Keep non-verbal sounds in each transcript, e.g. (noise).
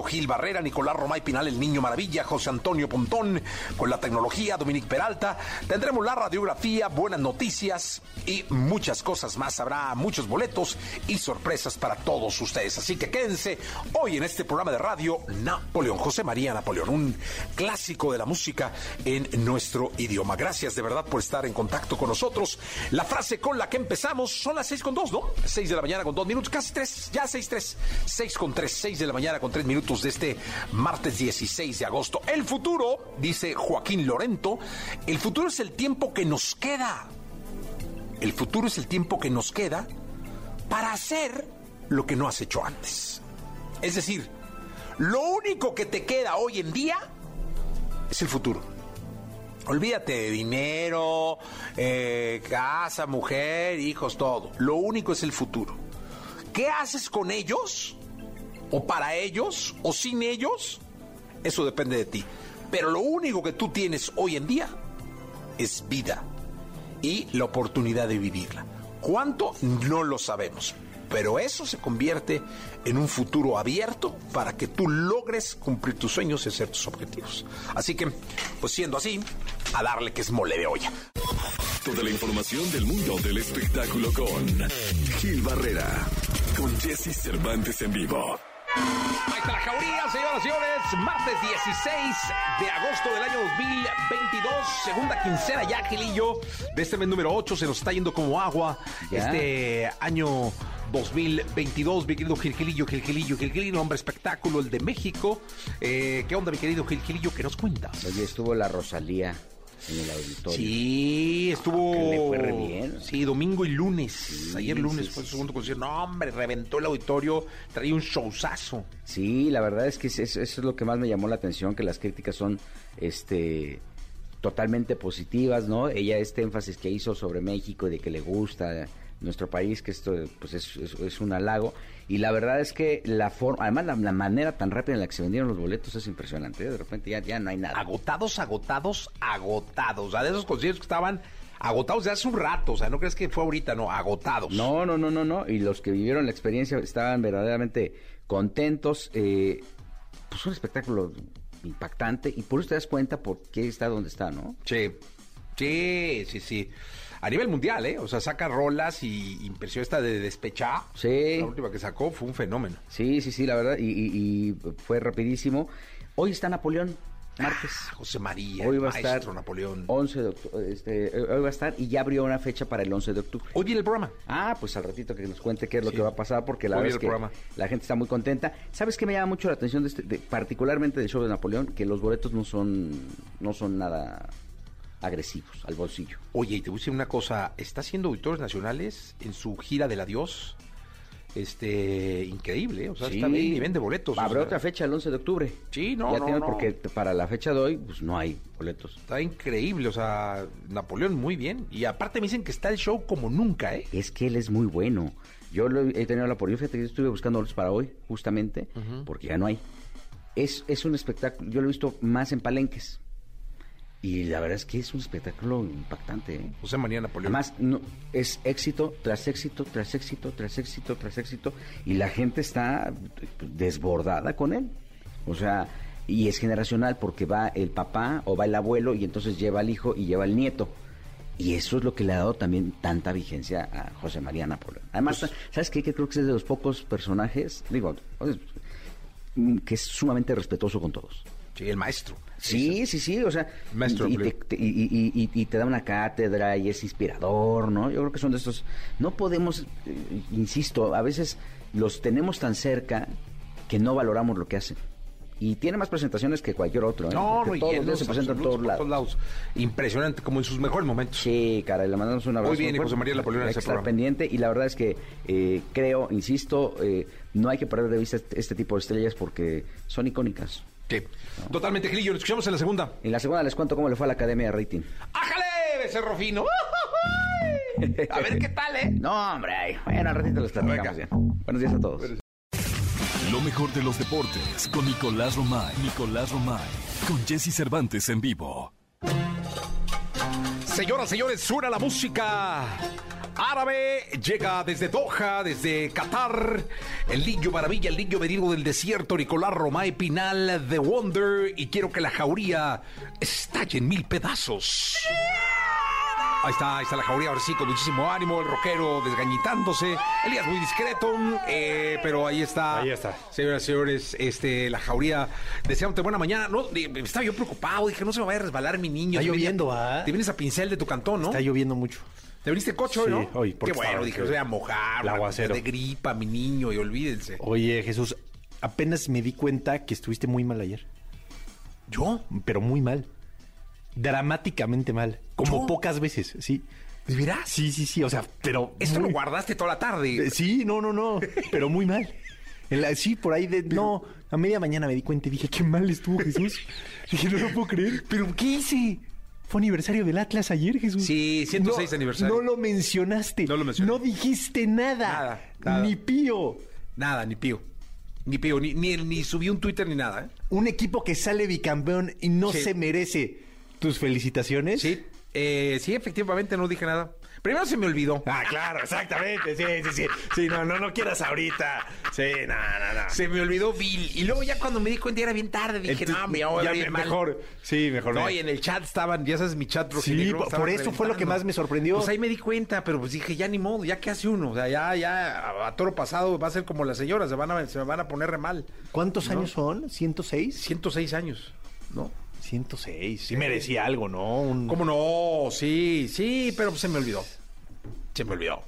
Gil Barrera, Nicolás Romay Pinal, el Niño Maravilla, José Antonio Pontón, con la tecnología, Dominic Peralta. Tendremos la radiografía, buenas noticias y muchas cosas más. Habrá muchos boletos y sorpresas para todos ustedes. Así que quédense hoy en este programa de radio Napoleón, José María Napoleón, un clásico de la música en nuestro idioma. Gracias de verdad por estar en contacto con nosotros. La frase con la que empezamos son las seis con dos, ¿no? Seis de la mañana con dos minutos, casi tres, ya seis tres, seis con tres, seis de la mañana con tres minutos de este martes 16 de agosto. El futuro, dice Joaquín Lorento, el futuro es el tiempo que nos queda. El futuro es el tiempo que nos queda para hacer lo que no has hecho antes. Es decir, lo único que te queda hoy en día es el futuro. Olvídate de dinero, eh, casa, mujer, hijos, todo. Lo único es el futuro. ¿Qué haces con ellos? ¿O para ellos? ¿O sin ellos? Eso depende de ti. Pero lo único que tú tienes hoy en día es vida y la oportunidad de vivirla. ¿Cuánto? No lo sabemos. Pero eso se convierte en un futuro abierto para que tú logres cumplir tus sueños y hacer tus objetivos. Así que, pues siendo así, a darle que es mole de olla. Toda la información del mundo del espectáculo con Gil Barrera, con Jesse Cervantes en vivo. Ahí está la jauría, señoras y señores. Martes 16 de agosto del año 2022, segunda quincena ya, Gilillo, de este mes número 8. Se nos está yendo como agua Ya. este año 2022, mi querido Gilgilillo, Gilgilillo, Gilgilillo, hombre espectáculo, el de México. Eh, ¿Qué onda, mi querido Gilgilillo? ¿Qué nos cuentas? Oye, estuvo la Rosalía en el auditorio. Sí, estuvo. Que le fue re bien. Sí, domingo y lunes. Ayer lunes sí, fue su segundo concierto. No, hombre, reventó el auditorio. Traía un showzazo. Sí, la verdad es que es- es- eso es lo que más me llamó la atención, que las críticas son este totalmente positivas, ¿no? Ella este énfasis que hizo sobre México y de que le gusta nuestro país, que esto pues es, es- es un halago. Y la verdad es que la forma, además la, la manera tan rápida en la que se vendieron los boletos es impresionante. ¿eh? De repente ya, ya no hay nada. agotados, agotados, agotados. O sea, de esos conciertos que estaban agotados de hace un rato. O sea, no crees que fue ahorita, no, agotados. No, no, no, no, no. Y los que vivieron la experiencia estaban verdaderamente contentos. Eh, pues un espectáculo impactante y por eso te das cuenta por qué está donde está, ¿no? Sí, sí, sí, sí. A nivel mundial, ¿eh? O sea, saca rolas y impresión esta de Despechá. Sí. La última que sacó fue un fenómeno. Sí, sí, sí, la verdad. Y, y- y fue rapidísimo. Hoy está Napoleón, martes. Ah, José María, Hoy va a estar Napoleón. 11 de octubre, este, eh, hoy va a estar y ya abrió una fecha para el 11 de octubre. Hoy viene el programa. Ah, pues al ratito que nos cuente qué es lo Sí. que va a pasar, porque la Hoy verdad es el que programa. la gente está muy contenta. ¿Sabes qué me llama mucho la atención, de este, de- particularmente del show de Napoleón? Que los boletos no son, no son nada agresivos al bolsillo. Oye, y te voy a decir una cosa. Está haciendo auditorios nacionales en su gira del adiós. Este, increíble, ¿eh? O sea, está bien y vende boletos. o Habrá sea, otra fecha el 11 de octubre. Sí, no, Ya no, tiene- no. porque para la fecha de hoy, pues no hay boletos. Está increíble, o sea, Napoleón muy bien. Y aparte me dicen que está el show como nunca, ¿eh? Es que él es muy bueno. Yo lo he tenido la oportunidad, fíjate que yo estuve buscando boletos para hoy, justamente, porque ya no hay. Es, es un espectáculo, yo lo he visto más en palenques. Y la verdad es que es un espectáculo impactante. ¿eh? José María Napoleón. Además, no, es éxito tras éxito, tras éxito, tras éxito, tras éxito. Y la gente está desbordada con él. O sea, y es generacional porque va el papá o va el abuelo y entonces lleva al hijo y lleva al nieto. Y eso es lo que le ha dado también tanta vigencia a José María Napoleón. Además, Pues ¿sabes qué? Que creo que es de los pocos personajes, digo, que es sumamente respetuoso con todos. Sí, el maestro. Sí, sí, sí, o sea, Maestro y, y Blue. te, y- y- y- y te da una cátedra y es inspirador, ¿no? Yo creo que son de estos... No podemos, eh, insisto, a veces los tenemos tan cerca que no valoramos lo que hacen. Y tiene más presentaciones que cualquier otro, ¿eh? No, no, todos los se presentan en absolutos, todos por lados. Impresionante, como en sus mejores momentos. Sí, caray, le mandamos un abrazo. Muy bien, y. José María Napoleón Hay que estar pendiente y la verdad es que eh, creo, insisto, eh, no hay que perder de vista este, este tipo de estrellas porque son icónicas. Sí. Totalmente, Gilillo. Nos escuchamos en la segunda. En la segunda les cuento cómo le fue a la Academia de Rating. ¡Ájale, becerro fino! (laughs) A ver qué tal, ¿eh? No, hombre, ay, bueno, al ratito les platicamos bien. Buenos días a todos. Lo mejor de los deportes con Nicolás Romay. Nicolás Romay. Con Jesse Cervantes en vivo. Señoras, señores, suena la música árabe. Llega desde Doha, desde Qatar. El niño maravilla, el niño venido del desierto, Nicolás Romay Pinal, The Wonder. Y quiero que la jauría estalle en mil pedazos. Ahí está, ahí está la jauría, ahora sí, con muchísimo ánimo, el rockero desgañitándose. Elías muy discreto, eh, pero ahí está. Ahí está. Señoras y señores, este, la jauría, deseándote buena mañana. No, estaba yo preocupado, dije, no se me vaya a resbalar mi niño. Está lloviendo, ¿va? Te vienes a pincel de tu cantón, ¿no? Está lloviendo mucho. Te viniste coche hoy, Sí, ¿no? hoy, Qué bueno, dije, voy a mojar. Una aguacero. De gripa, mi niño, y olvídense. Oye, Jesús, apenas me di cuenta que estuviste muy mal ayer. ¿Yo? Pero muy mal. Dramáticamente mal. Como ¿Yo? pocas veces, sí. ¿De veras? Sí, sí, sí. O sea, pero. Esto muy- lo guardaste toda la tarde. Eh, Sí, no, no, no. Pero muy mal. La- sí, por ahí de. No, a media mañana me di cuenta y dije, qué mal estuvo Jesús. (laughs) dije, no lo puedo creer. ¿Pero qué hice? Fue aniversario del Atlas ayer, Jesús. Sí, 106 No, aniversario. No lo mencionaste. No lo mencioné. No dijiste nada. Nada, nada. Ni pío. Nada, ni pío. Ni pío, ni, ni, ni subí un Twitter ni nada, ¿eh? Un equipo que sale bicampeón y no Sí. se merece tus felicitaciones. Sí, eh, sí, efectivamente no dije nada. Primero se me olvidó. Ah, claro, exactamente. Sí, sí, sí. Sí, no, no, no quieras ahorita. Sí, no, no, no. Se me olvidó Bill. Y luego ya cuando me di cuenta era bien tarde, dije, Entonces, no, me voy a ya ver me- mal. mejor. Sí, mejor. No, y en el chat estaban, ya sabes, mi chat Sí, por- eso fue lo que más me sorprendió. Pues ahí me di cuenta, pero pues dije, ya ni modo, ya que hace uno. O sea, ya, ya, a, a toro pasado va a ser como las señoras, se van a, se me van a poner re mal. ¿Cuántos años son? ¿106? 106 años, ¿no? 106. Sí merecía algo, ¿no? Un- ¿Cómo no? Sí, sí, pero se me olvidó. Se me olvidó.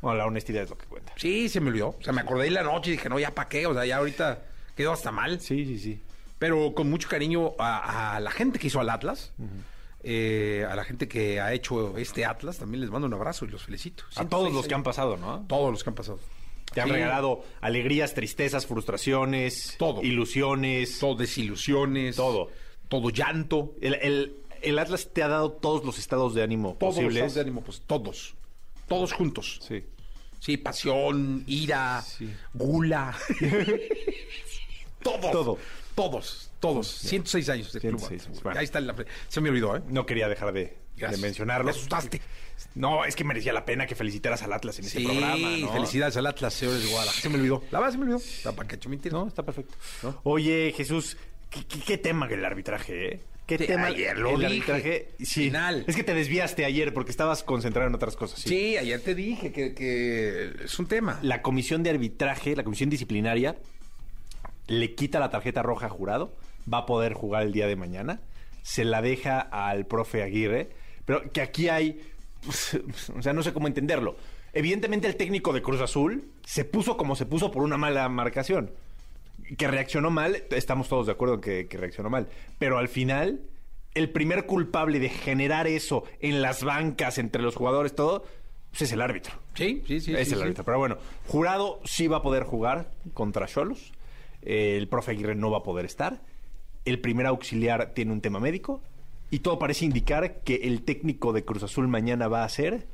Bueno, la honestidad es lo que cuenta. Sí, se me olvidó. O sea, me acordé en la noche y dije, no, ya para qué. O sea, ya ahorita quedó hasta mal. Sí, sí, sí. Pero con mucho cariño a, a la gente que hizo al Atlas, eh, a la gente que ha hecho este Atlas, también les mando un abrazo y los felicito. A todos 106 los que han pasado, ¿no? Todos los que han pasado. Te han Sí. regalado alegrías, tristezas, frustraciones, Todo. ilusiones. Todo, desilusiones. Todo. Todo llanto. El, el- el Atlas te ha dado todos los estados de ánimo Todos los posibles. estados de ánimo, pues todos. Todos juntos. Sí. Sí, pasión, ira, Sí. gula. (laughs) todos. Todo. Todos. Todos. 106 años de club. 106, bueno. Ahí está la... Se me olvidó, ¿eh? No quería dejar de, de mencionarlo. Me asustaste. No, es que merecía la pena que felicitaras al Atlas en este Sí, programa. ¿no? felicidades al Atlas, señores de Guadalajara. Se me olvidó. La verdad se me olvidó. La para que mentira. No, está perfecto. Oye, Jesús, ¿qué, qué- qué tema el arbitraje, eh? ¿Qué Te- tema ayer lo el dije. arbitraje? Sí. Final. Es que te desviaste ayer porque estabas concentrado en otras cosas. Sí, Sí. ayer te dije que, que es un tema. La comisión de arbitraje, la comisión disciplinaria, le quita la tarjeta roja a jurado, va a poder jugar el día de mañana, se la deja al profe Aguirre, pero que aquí hay, pues, (laughs) o sea, no sé cómo entenderlo. Evidentemente el técnico de Cruz Azul se puso como se puso por una mala marcación. Que reaccionó mal, estamos todos de acuerdo en que, que reaccionó mal, pero al final el primer culpable de generar eso en las bancas, entre los jugadores, todo, pues es el árbitro. Sí, sí, sí. es sí, el sí. árbitro. Pero bueno, Jurado sí va a poder jugar contra Cholos. Eh, el profe Aguirre no va a poder estar. El primer auxiliar tiene un tema médico. Y todo parece indicar que el técnico de Cruz Azul mañana va a ser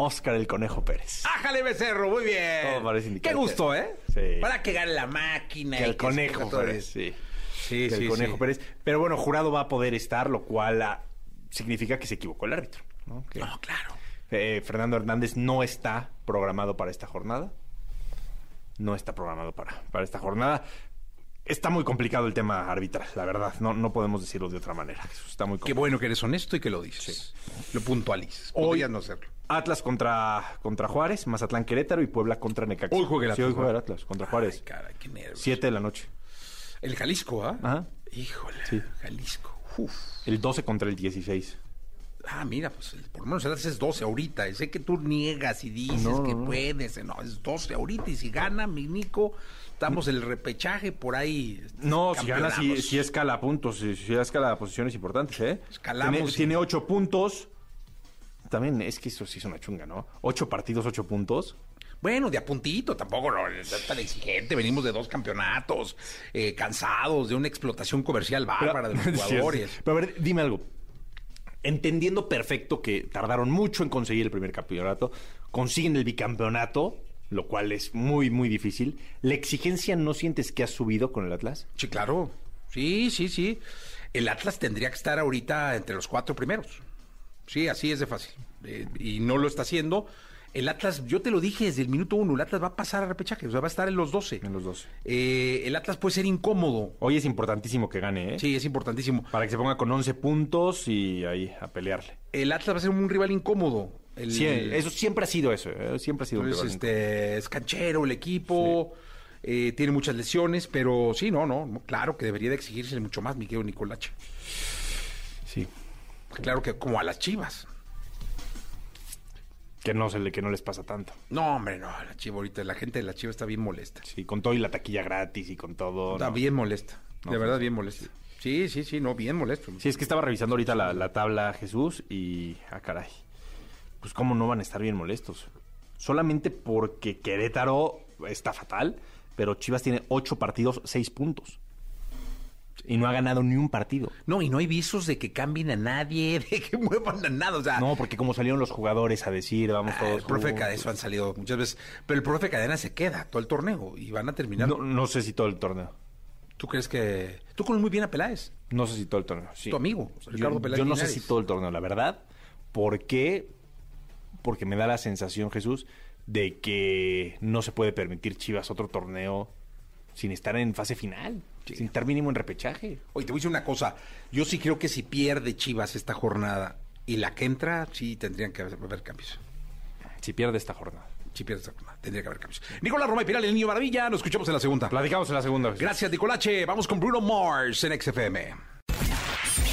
Oscar el Conejo Pérez. ¡Ájale, becerro! Muy bien. Todo parece indicar Qué gusto, ¿eh? Sí. Para que gane la máquina. Que y el Conejo Pérez, sí. Sí, Que sí, el Conejo sí. Pérez. Pero bueno, Jurado va a poder estar, lo cual ah, significa que se equivocó el árbitro. ¿no? Que- No, claro. Eh, Fernando Hernández no está programado para esta jornada. No está programado para, para esta jornada. Está muy complicado el tema arbitral, la verdad. No, no podemos decirlo de otra manera. Está muy Qué complicado. bueno que eres honesto y que lo dices. Lo puntualizas. Hoy- no hacerlo. Atlas contra, contra Juárez, Mazatlán Querétaro y Puebla contra Necaxa. Hoy juega el Sí, Atlas, hoy juega el. Atlas contra Juárez. Ay, caray, qué nervios. Siete de la noche. El Jalisco, ¿ah? Ajá. Híjole. Sí. Jalisco. Uf. El 12 contra el 16. Ah, mira, pues por lo menos es 12 ahorita. Sé que tú niegas y dices No, que no. puedes. No, es 12 ahorita. Y si gana, mi Nico, estamos en el repechaje por ahí. No, si gana, sí, sí escala puntos, sí, sí escala posiciones importantes, ¿eh? Escalamos Tiene, y- tiene puntos. También es que eso sí es una chunga, ¿no? Ocho partidos, ocho puntos. Bueno, de a puntito, tampoco no, es tan exigente. Venimos de dos campeonatos, eh, cansados de una explotación comercial bárbara de los (laughs) sí. jugadores. Pero a ver, dime algo. Entendiendo perfecto que tardaron mucho en conseguir el primer campeonato, consiguen el bicampeonato, lo cual es muy, muy difícil. ¿La exigencia no sientes que ha subido con el Atlas? Sí, claro. Sí, sí, sí. El Atlas tendría que estar ahorita entre los cuatro primeros. Sí, así es de fácil. Eh, y no lo está haciendo. El Atlas, yo te lo dije desde el minuto uno, el Atlas va a pasar a repechaje, o sea, va a estar en los 12. En los 12. Eh, el Atlas puede ser incómodo. Hoy es importantísimo que gane, ¿eh? Sí, es importantísimo. Para que se ponga con 11 puntos y ahí a pelearle. El Atlas va a ser un rival incómodo. El- Sí, eso siempre ha sido eso, ¿eh? siempre ha sido un Entonces, rival este, es canchero el equipo, eh, tiene muchas lesiones, pero sí, no, no, no, claro que debería de exigirse mucho más, mi querido Nicolache. Sí. Claro que como a las chivas. Que no, se le, que no les pasa tanto. No, hombre, no, la chiva ahorita, la gente de la chiva está bien molesta. Sí, con todo y la taquilla gratis y con todo. Está ¿no? bien molesta, No, de verdad sí, bien molesta. Sí, sí, sí, no, bien molesto. Sí, es que estaba revisando ahorita la, la tabla Jesús y. Ah, caray. Pues, ¿cómo no van a estar bien molestos? Solamente porque Querétaro está fatal, pero Chivas tiene ocho partidos, seis puntos. Y no ha ganado ni un partido. No, y no hay visos de que cambien a nadie, (laughs) de que muevan a nada, o sea... No, porque como salieron los jugadores a decir, vamos ah, todos. el profe. Cadena han salido muchas veces, pero el profe Cadena se queda todo el torneo y van a terminar. No, no sé si todo el torneo. ¿Tú crees que...? Tú conoces muy bien a Peláez. No sé si todo el torneo. Sí. Tu amigo, Ricardo yo, Peláez yo no sé si todo el torneo, la verdad. ¿Por qué? Porque me da la sensación, Jesús, de que no se puede permitir Chivas otro torneo sin estar en fase final, sin estar mínimo en repechaje. Oye, te voy a decir una cosa. Yo sí creo que si pierde Chivas esta jornada y la que entra, sí tendrían que haber, cambios. Si pierde esta jornada. Si pierde esta jornada, tendría que haber cambios. Nicolás Roma y Piral, el niño maravilla. Nos escuchamos en la segunda. Platicamos en la segunda. Gracias, Nicolache. Vamos con Bruno Mars en XFM.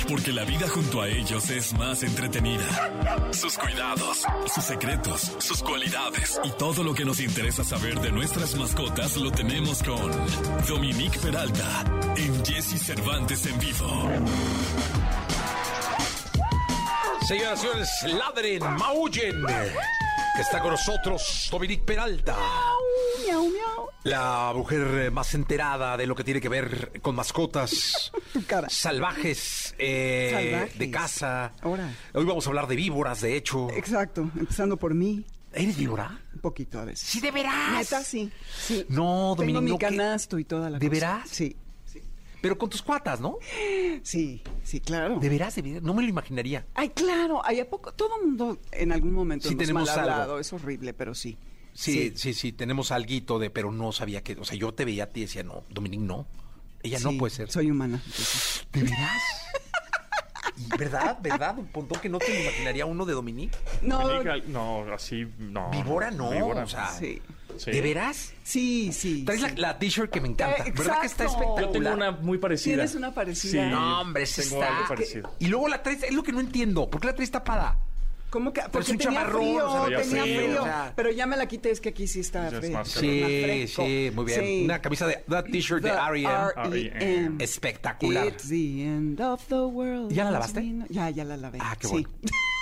Porque la vida junto a ellos es más entretenida. Sus cuidados, sus secretos, sus cualidades y todo lo que nos interesa saber de nuestras mascotas lo tenemos con Dominique Peralta en Jesse Cervantes en vivo. Señoras y señores, ladren, maullen. Está con nosotros Dominique Peralta. La mujer eh, más enterada de lo que tiene que ver con mascotas (laughs) Tu cara. salvajes, eh, Salvajes. de casa. Ahora. Hoy vamos a hablar de víboras, de hecho. Exacto, empezando por mí, ¿Eres víbora? un poquito a veces. Sí, de veras. Neta, sí. sí. No, y toda la ¿De cosa. veras? Sí, Pero con tus cuatas, ¿no? sí, sí, claro. De veras, de veras. No me lo imaginaría. Ay, claro, hay a poco, todo el mundo en algún momento Sí nos tenemos mal hablado, algo. es horrible, pero sí. Sí, sí, sí, tenemos alguito de, pero no sabía que, o sea, yo te veía a ti y decía, no, Dominique, no. Ella no puede ser. Soy humana. entonces. ¿De veras? (laughs) ¿Y ¿Verdad? ¿Verdad? Un punto que no te imaginaría uno de Dominique. No, Dominique, No, así no. Víbora no, Víbora. o sea, sí. Sí. ¿de veras? Sí, sí. Traes la, sí. la t-shirt que me encanta. Eh, ¿Verdad que está espectacular? Yo tengo una muy parecida. ¿Tienes una parecida? Sí, No, hombre, tengo está. algo parecido. Y luego la traes, es lo que no entiendo. ¿Por qué la traes tapada? ¿Cómo que? Porque un tenía chamarrón, frío, o sea, tenía frío, frío. o sea. Pero ya me la quité, es que aquí sí está es frío. Sí, sí, muy bien. Sí. Una camisa de, una t-shirt de R.E.M. R.E.M.. Espectacular. It's the end of the world. ¿Ya la lavaste? Ya, ya la lavé. Ah, qué sí. (laughs)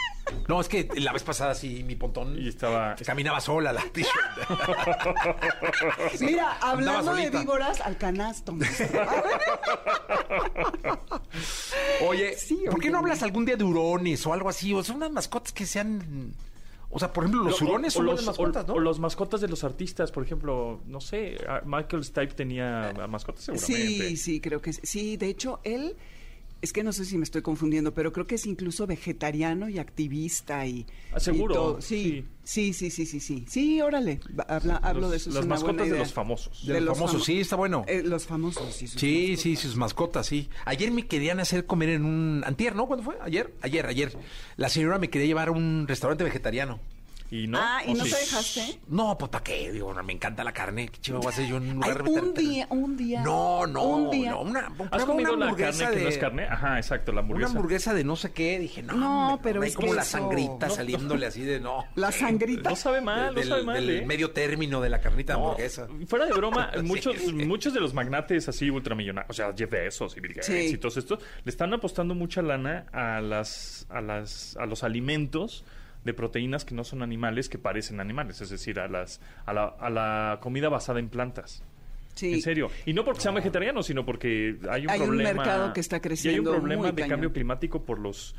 No, es que la vez pasada sí, mi pontón Y estaba. caminaba sola la t-shirt. (laughs) Mira, hablando de víboras, al canasto. (laughs) Oye, Sí, ¿por qué oye. no hablas algún día de hurones o algo así? O sea, unas mascotas que sean... O sea, por ejemplo, los O- hurones o son los, buenas mascotas, o- ¿no? o los mascotas de los artistas, por ejemplo, no sé, Michael Stipe tenía mascotas seguramente. sí, sí, creo que sí. Sí, de hecho, él Es que no sé si me estoy confundiendo, pero creo que es incluso vegetariano y activista y... Ah, ¿seguro? Sí, sí, sí, sí, sí, sí. Sí, órale, hablo Los- de eso. es Las mascotas de los famosos. De los los famosos, famo- sí, está bueno. Eh, los famosos, sí. sus Sí, mascotas. sí, sus mascotas, sí. Ayer me querían hacer comer en un... Antier, ¿no? ¿Cuándo fue? ¿Ayer? Ayer, ayer. La señora me quería llevar a un restaurante vegetariano. ¿Y no? Ah, ¿y ¿O no sí? te dejaste? No, pues ¿para qué? Digo, no, me encanta la carne. ¿Qué chivo voy a hacer yo en un Ay, lugar un vegetariano? día, un día. No, no, Un día. no. Una, ¿Has comido una la carne hamburguesa que no de- es carne? Ajá, exacto, la Una hamburguesa. hamburguesa de no sé qué, dije, no, No, pero hay es como que la eso- sangrita No, saliéndole así de no. (laughs) La sangrita. No sabe mal, del, no sabe mal, del ¿eh? medio término de la carnita de No, hamburguesa. fuera de broma, (laughs) Sí. muchos, muchos de los magnates así ultramillonarios, o sea, Jeff Bezos y Bill Gates Sí. y todos estos, le están apostando mucha lana a las, a las, a los alimentos de proteínas que no son animales, que parecen animales, es decir, a las, a la, a la comida basada en plantas. Sí. En serio. Y no porque sean vegetarianos, sino porque hay un Hay un problema. mercado que está Y hay un creciendo problema de cañón. cambio climático por los,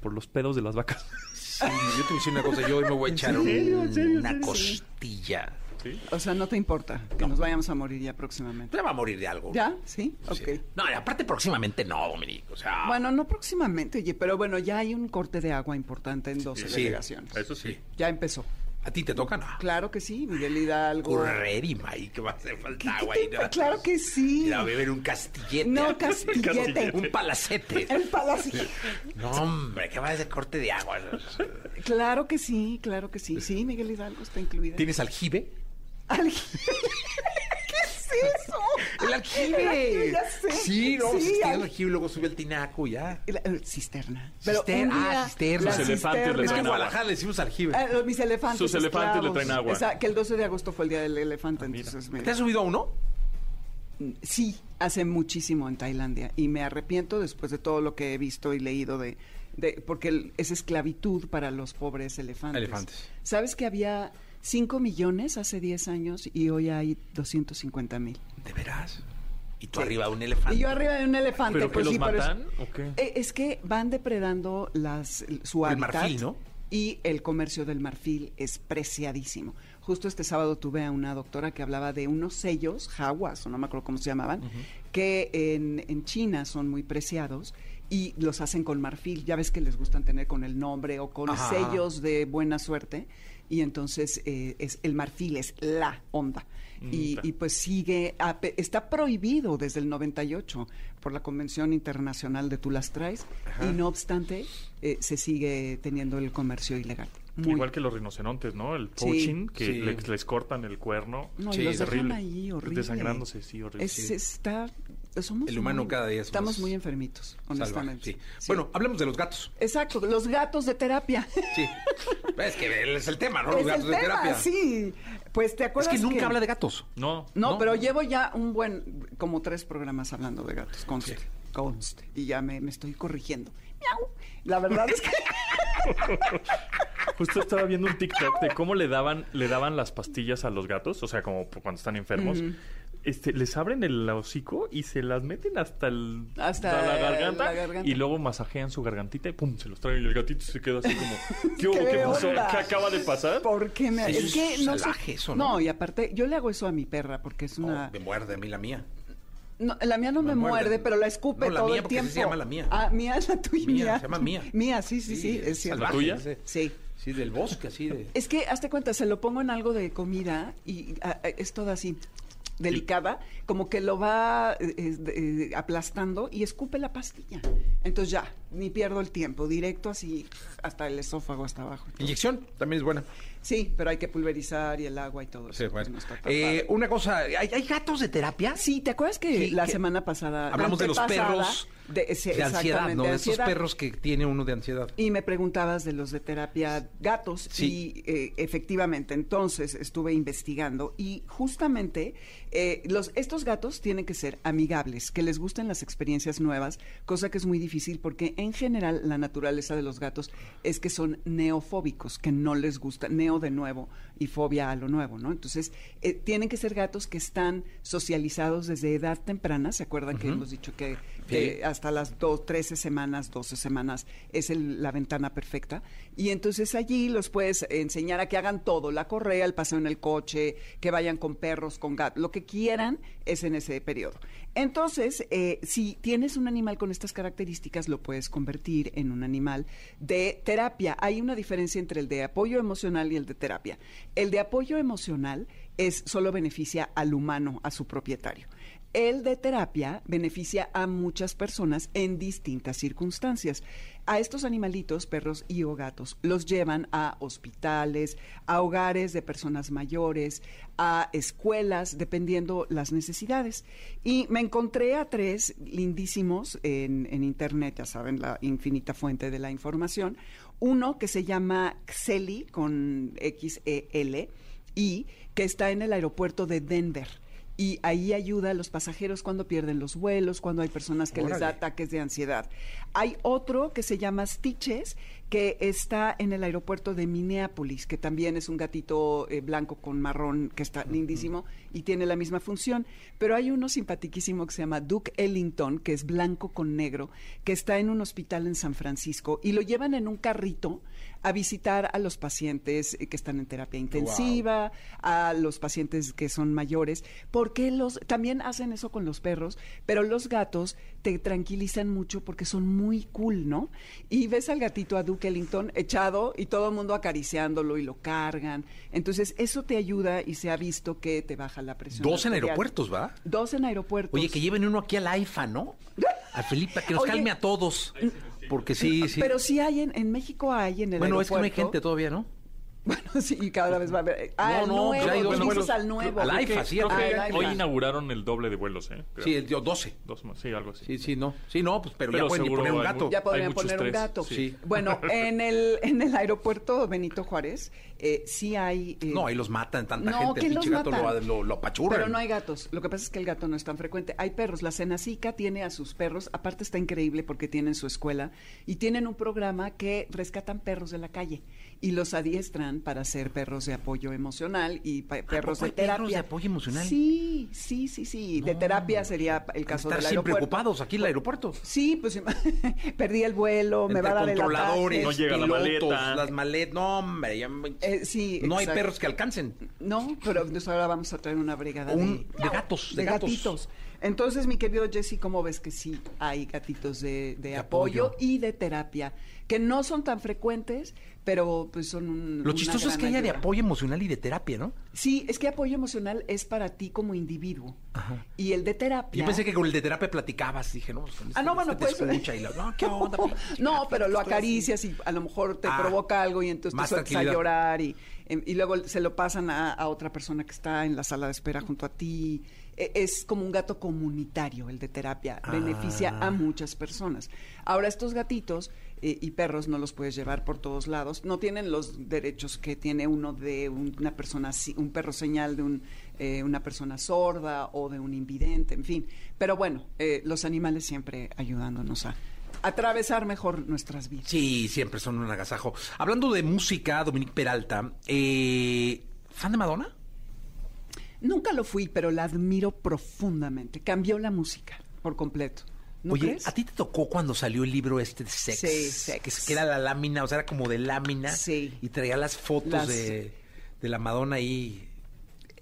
por los pedos de las vacas. Sí, yo te voy a decir una cosa, yo hoy me voy a echar un- serio? ¿En serio? ¿En una serio? costilla. ¿Sí? O sea, no te importa que nos vayamos a morir ya próximamente. Ya va a morir de algo. ¿Ya? ¿Sí? Sí. Ok. No, y aparte próximamente no, Dominique. O sea, Bueno, no próximamente, oye, pero bueno, ya hay un corte de agua importante en 12 Sí. delegaciones. Eso sí. Ya empezó. ¿a ti te toca? No. Claro que sí, Miguel Hidalgo. Correr y May, que va a hacer ¿Qué- falta qué agua. te ¿no? Claro que sí. Ir a beber un castillete. No, (laughs) castillete. Un palacete. (laughs) El palacio. No, hombre, que va a ser corte de agua. Claro que sí, claro que sí. Sí, Miguel Hidalgo está incluido. ¿Tienes aljibe? Alg- (laughs) ¿Qué es eso? ¡El aljibe! Ya sé. Sí, no, Sí, sí, al- el aljibe, luego sube el tinaco, ya. La- cisterna. Cister- un ah, cisterna. Sus elefantes le Es que en traen agua. Guadalajara le decimos aljibe. Ah, mis elefantes. Sus elefantes le traen agua. O sea, que el 12 de agosto fue el día del elefante, entonces me- ¿Te has subido a uno? Sí, hace muchísimo en Tailandia y me arrepiento después de todo lo que he visto y leído de, de porque es esclavitud para los pobres elefantes. Elefantes. ¿Sabes que había 5 millones hace 10 años y hoy hay 250 mil? ¿De veras? Y tú Sí. arriba de un elefante. Y yo arriba de un elefante, ¿Pero que pues los sí, pero es- matan o qué? Eh, Es que van depredando las, su El hábitat. marfil, ¿no? Y el comercio del marfil es preciadísimo. Justo este sábado tuve a una doctora que hablaba de unos sellos, jaguas, o no me acuerdo cómo se llamaban, que en, en China son muy preciados y los hacen con marfil. Ya ves que les gustan tener con el nombre o con Ajá. sellos de buena suerte. Y entonces eh, es el marfil es la onda. Y, Mm, y pues sigue, a está prohibido desde el 98 por la Convención Internacional de Tú las traes y no obstante eh, se sigue teniendo el comercio ilegal. Muy- Igual que los rinocerontes, ¿no? El Sí. poaching, que Sí. les, les cortan el cuerno. No, Sí, y los es dejan horrible. ahí horrible. Desangrándose, sí, horrible. Es, Sí. está, somos El humano muy- cada día es Estamos más muy enfermitos, honestamente. Salvaje, sí. Sí. Bueno, hablemos de los gatos. Exacto, los gatos de terapia. Sí. (laughs) es que es el tema, ¿no? Los es gatos el de tema, terapia. sí. Pues te Es acuerdas que nunca habla de gatos. No. No, ¿no? pero llevo ya un buen, como tres programas hablando de gatos, conste, conste. Y ya me, me estoy corrigiendo. Miau. La verdad es que... (laughs) Justo estaba viendo un TikTok de cómo le daban, le daban las pastillas a los gatos, o sea, como cuando están enfermos. Este, les abren el hocico y se las meten hasta el Hasta la, garganta, la garganta. y luego masajean su gargantita y pum, se los traen y el gatito se queda así como (laughs) ¿qué, hubo? ¿Qué ¿Qué pasó? ¿Qué acaba de pasar? ¿Por qué me.? Eso es que es no sé- salvaje, eso, ¿no? y aparte, yo le hago eso a mi perra porque es una. Oh, me muerde a mí la mía. No, la mía no me, Me muerde. muerde, pero la escupe No, la todo mía, el tiempo. se llama la mía. Ah, mía es la tuya. Mía, se llama mía. Mía, sí, sí, sí, es cierto. salvaje, tuya? Sí. Sí, del bosque, así de... Es que, hazte cuenta, se lo pongo en algo de comida y ah, es toda así delicada, como que lo va eh, eh, aplastando y escupe la pastilla. Entonces ya, ni pierdo el tiempo, directo así hasta el esófago hasta abajo. Inyección también es buena. Sí, pero hay que pulverizar y el agua y todo eso. Sí, pues, está tan Eh, una cosa, ¿hay, hay gatos de terapia? Sí, ¿te acuerdas que Sí, la que- semana pasada... la Hablamos de los perros de, ansiedad, ¿no? De de esos perros que tiene uno de ansiedad. Y me preguntabas de los de terapia gatos Sí. y eh, efectivamente entonces estuve investigando y justamente eh, los estos gatos tienen que ser amigables, que les gusten las experiencias nuevas, cosa que es muy difícil porque en general la naturaleza de los gatos es que son neofóbicos, que no les gusta, neo de nuevo y fobia a lo nuevo, ¿no? Entonces, eh, tienen que ser gatos que están socializados desde edad temprana, ¿se acuerdan que hemos dicho que, que hasta las dos, 13 semanas, 12 semanas es el- la ventana perfecta? Y entonces allí los puedes enseñar a que hagan todo, la correa, el paseo en el coche, que vayan con perros, con gatos, lo que quieran es en ese periodo. Entonces, eh, si tienes un animal con estas características, lo puedes convertir en un animal de terapia. Hay una diferencia entre el de apoyo emocional y el de terapia. El de apoyo emocional es solo beneficia al humano, a su propietario. El de terapia beneficia a muchas personas en distintas circunstancias. A estos animalitos, perros y gatos, los llevan a hospitales, a hogares de personas mayores, a escuelas, dependiendo las necesidades. Y me encontré a tres lindísimos en, en internet, ya saben, la infinita fuente de la información. Uno que se llama Xeli, con X-E-L, y que está en el aeropuerto de Denver. Y ahí ayuda a los pasajeros cuando pierden los vuelos, cuando hay personas que les da ataques de ansiedad. Hay otro que se llama Stitches, que está en el aeropuerto de Minneapolis, que también es un gatito eh, blanco con marrón, que está lindísimo y tiene la misma función. Pero hay uno simpatiquísimo que se llama Duke Ellington, que es blanco con negro, que está en un hospital en San Francisco y lo llevan en un carrito a visitar a los pacientes eh, que están en terapia intensiva, a los pacientes que son mayores, porque los también hacen eso con los perros, pero los gatos te tranquilizan mucho porque son muy cool, ¿no? Y ves al gatito a Duke Ellington echado y todo el mundo acariciándolo y lo cargan. Entonces, eso te ayuda y se ha visto que te baja la presión. Dos en aeropuertos, ¿va? Dos en aeropuertos. Oye, que lleven uno aquí al AIFA, ¿no? (laughs) A Felipe, que nos Oye. calme a todos. Porque sí, sí. Pero sí hay en, en México hay en el bueno, es que no hay aeropuerto. gente todavía, ¿no? Bueno, (laughs) sí, y cada vez va a haber. Ah, No, no, nuevo, hay dos vuelos. al nuevo. Al que- sí, creo al que AIFA. hoy inauguraron el doble de vuelos, ¿eh? Creo. Sí, el dio 12. Dos más, sí, algo así. Sí, sí, no. Sí, no, pues pero, Pero ya pueden poner un gato. Ya podrían poner un gato. sí. Bueno, (laughs) en el, en el aeropuerto Benito Juárez eh, sí hay... eh, No, ahí los matan tanta no, gente. El pinche gato lo, lo, lo apachurran. Pero no hay gatos. Lo que pasa es que el gato no es tan frecuente. Hay perros. La Cenacica tiene a sus perros. Aparte está increíble porque tienen su escuela y tienen un programa que rescatan perros de la calle y los adiestran para ser perros de apoyo emocional y perros de hay perros terapia. de apoyo emocional? Sí, sí, sí, sí. De terapia sería el caso Estar del siempre aeropuerto. ocupados aquí en el aeropuerto. Sí, pues (laughs) perdí el vuelo, me Entre va a dar el controladores. No llega la pilotos, maleta. las maletas. No, hombre, ya me- Eh, sí, no hay perros que alcancen. No, pero entonces ahora vamos a traer una brigada Un- de, de gatos, de, de gatos. Entonces, mi querido Jesse, ¿cómo ves que sí hay gatitos de, de apoyo, apoyo. y de terapia? Que no son tan frecuentes, pero pues son un. Lo una chistoso es que haya de apoyo emocional y de terapia, ¿no? Sí, es que apoyo emocional es para ti como individuo. Y el de terapia. Yo pensé que con el de terapia platicabas. Dije, no, pues, Ah, no, bueno, este pues. te escucha y lo, no, ¿qué (laughs) onda? No, pero lo acaricias y a lo mejor te Ah, provoca algo y entonces te sueltas a llorar y, em, y luego se lo pasan a, a otra persona que está en la sala de espera junto a ti. E- Es como un gato comunitario, el de terapia. Beneficia Ah. a muchas personas. Ahora, estos gatitos eh, y perros no los puedes llevar por todos lados. No tienen los derechos que tiene uno de un- una persona, un perro señal de un, eh, una persona sorda o de un invidente, en fin. Pero bueno, eh, los animales siempre ayudándonos a atravesar mejor nuestras vidas. Sí, siempre son un agasajo. Hablando de música, Dominique Peralta, eh, ¿fan de Madonna? Nunca lo fui, pero la admiro profundamente. Cambió la música por completo. ¿No Oye, crees? ¿a ti te tocó cuando salió el libro este de Sex? Sí, Sex. Que, era la lámina, o sea, era como de lámina. Sí. Y traía las fotos Las- de, de la Madonna ahí.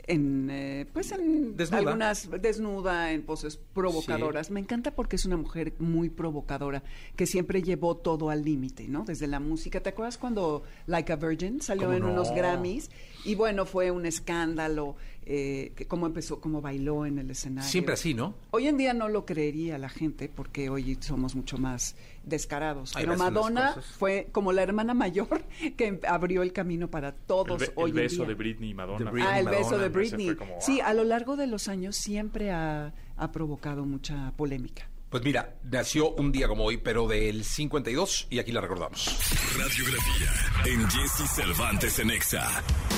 en eh, pues en Desnuda. algunas desnuda en poses provocadoras me encanta porque es una mujer muy provocadora que siempre llevó todo al límite no desde la música te acuerdas cuando Like a Virgin salió ¿Cómo en no? unos Grammys y bueno fue un escándalo eh, que cómo empezó cómo bailó en el escenario Siempre así, ¿no? Hoy en día no lo creería la gente porque hoy somos mucho más descarados. Ay, Pero Madonna fue como la hermana mayor (laughs) que abrió el camino para El, todos be- hoy el en beso día. de Britney y Madonna. De Britney. Ah, el beso Madonna, de ese Britney. como, Sí, ah. a lo largo de los años siempre ha, ha provocado mucha polémica. Pues mira, nació un día como hoy, pero del 52 y aquí la recordamos. Radiografía en Jesse Cervantes en Exa.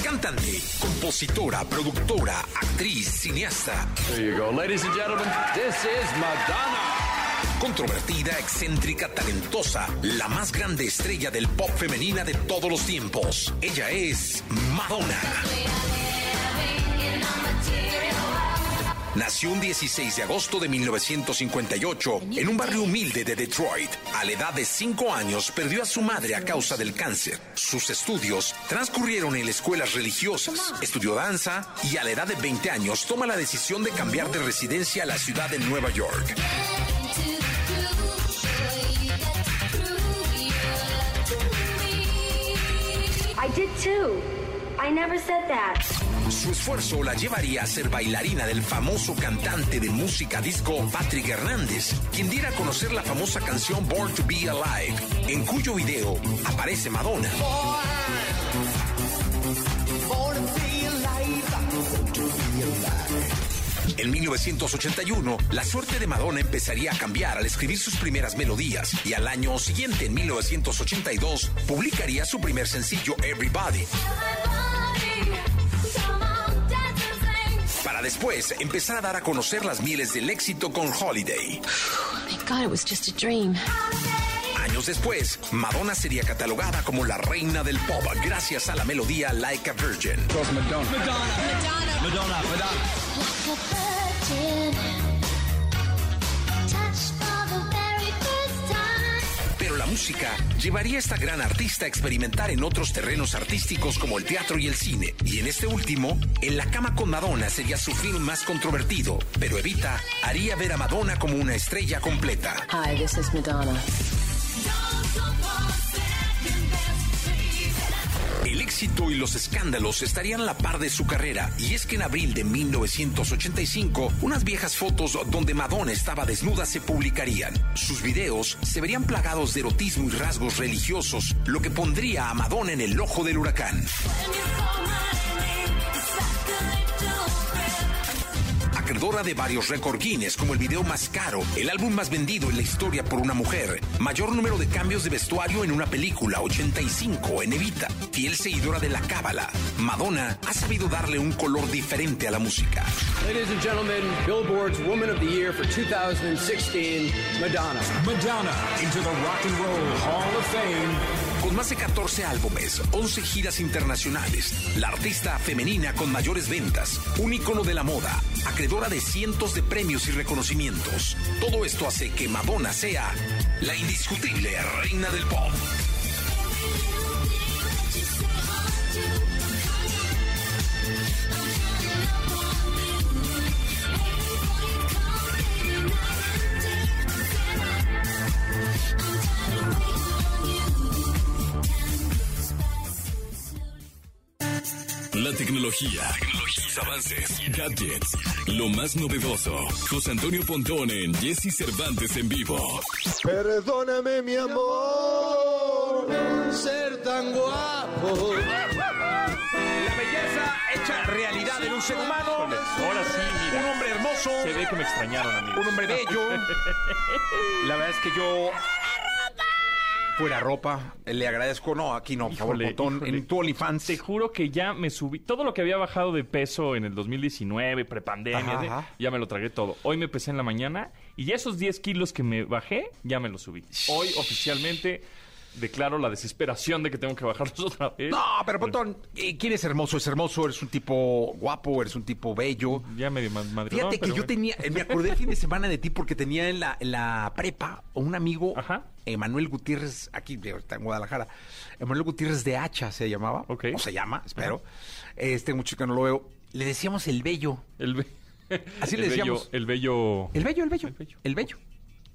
Cantante, compositora, productora, actriz, cineasta. There you go. Ladies and gentlemen, this is Madonna. controvertida, excéntrica, talentosa, la más grande estrella del pop femenina de todos los tiempos. Ella es Madonna. Nació un 16 de agosto de 1958 en un barrio humilde de Detroit. A la edad de 5 años perdió a su madre a causa del cáncer. Sus estudios transcurrieron en escuelas religiosas. Estudió danza y a la edad de 20 años toma la decisión de cambiar de residencia a la ciudad de Nueva York. I never said that. Su esfuerzo la llevaría a ser bailarina del famoso cantante de música disco Patrick Hernández, quien diera a conocer la famosa canción Born to Be Alive, en cuyo video aparece Madonna. En 1981, la suerte de Madonna empezaría a cambiar al escribir sus primeras melodías y al año siguiente, en 1982, publicaría su primer sencillo Everybody. Para después empezar a dar a conocer las mieles del éxito con Holiday. Thank God it was just a dream. Años después, Madonna sería catalogada como la reina del pop gracias a la melodía Like a Virgin. Pero la música llevaría a esta gran artista a experimentar en otros terrenos artísticos como el teatro y el cine. Y en este último, En la cama con Madonna sería su film más controvertido, pero Evita haría ver a Madonna como una estrella completa. Hi, this is Madonna. Y los escándalos estarían a la par de su carrera, y es que en abril de 1985, unas viejas fotos donde Madonna estaba desnuda se publicarían. Sus videos se verían plagados de erotismo y rasgos religiosos, lo que pondría a Madonna en el ojo del huracán. Acreedora de varios récord Guinness, como el video más caro, el álbum más vendido en la historia por una mujer, mayor número de cambios de vestuario en una película, 85 en Evita, fiel seguidora de la cábala, Madonna ha sabido darle un color diferente a la música. Ladies and gentlemen, Billboard's Woman of the Year for 2016, Madonna. Madonna into the Rock and Roll Hall of Fame. Con más de 14 álbumes, 11 giras internacionales, la artista femenina con mayores ventas, un ícono de la moda, acreedora de cientos de premios y reconocimientos. Todo esto hace que Madonna sea la indiscutible reina del pop. La tecnología, tecnologías, avances, gadgets, lo más novedoso. José Antonio Pontón en Jesse Cervantes en vivo. Perdóname, mi amor, ser tan guapo. La belleza hecha realidad en un ser humano. Ahora sí, mira. Un hombre hermoso. Se ve que me extrañaron, amigo. Un hombre bello. (laughs) La verdad es que yo. Fuera ropa, le agradezco. No, aquí no, por favor, Híjole, botón. híjole. En tu OnlyFans. Te juro que ya me subí. Todo lo que había bajado de peso en el 2019, prepandemia, Ajá, ajá. ya me lo tragué todo. Hoy me pesé en la mañana y ya esos 10 kilos que me bajé, ya me los subí. Hoy oficialmente declaro la desesperación de que tengo que bajarlos (laughs) otra vez. No, pero Pontón, eh, ¿quién es hermoso? Es hermoso, eres un tipo guapo, eres un tipo bello. Ya medio ma- madridón, Fíjate que pero yo bueno. tenía, eh, me acordé el fin de semana de ti porque tenía en la, en la prepa un amigo, Ajá. Emanuel Gutiérrez, aquí está en Guadalajara, Emanuel Gutiérrez de Hacha se llamaba, Ok. o se llama, espero, este mucho que no lo veo, le decíamos el bello, El be- (laughs) Así el le bello- decíamos. el bello. el bello, el bello, El bello. el bello.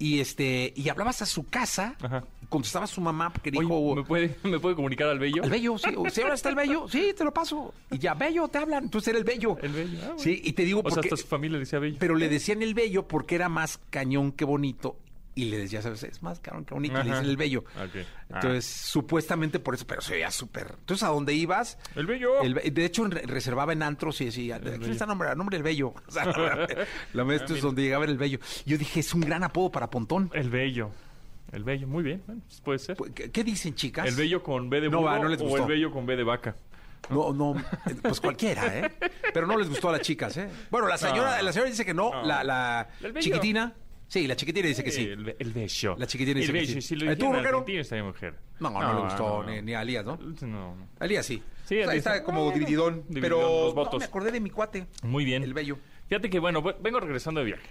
Y este, y hablabas a su casa, Ajá. Contestaba su mamá porque Oye, dijo, ¿me, puede, ¿Me puede comunicar al bello? el bello, sí, sea, ahora está el bello, (laughs) sí, te lo paso. Y ya, bello, te hablan, entonces era el bello. El bello. ah, bueno. Sí, y te digo O sea, porque... hasta su familia le decía bello. Pero le decían el bello porque era más cañón que bonito. Y le decía, ¿sabes? Es más cañón que bonito. Y le dicen el bello. Ah. Entonces, supuestamente por eso, pero se veía súper. Entonces, ¿a dónde ibas? El bello. El de hecho, re- reservaba en antros y decía, ¿quién está nombre? Nombre el bello. (laughs) O sea, (laughs) la verdad, esto es donde llegaba el bello. Yo dije, es un gran apodo para Pontón. El bello. El bello, muy bien. bueno, pues puede ser. ¿Qué, qué dicen, chicas? El bello con B de No, burro va, no les o gustó. el bello con B de vaca. No, no, pues cualquiera, ¿eh? Pero no les gustó a las chicas, ¿eh? Bueno, la señora, No. la señora dice que no, No. la, la chiquitina. Sí, la chiquitina dice que sí. El, el bello. La chiquitina dice el que bello. sí. Si lo ¿Eh, tú, estaría mujer. No, no, le gustó Ni, ni a Elías, ¿no? No, no. A Elías sí. Sí, O sea, está como Bueno, divididón. divididón, pero no, votos. me acordé de mi cuate. Muy bien. El bello. Fíjate que, bueno, ve- vengo regresando de viaje,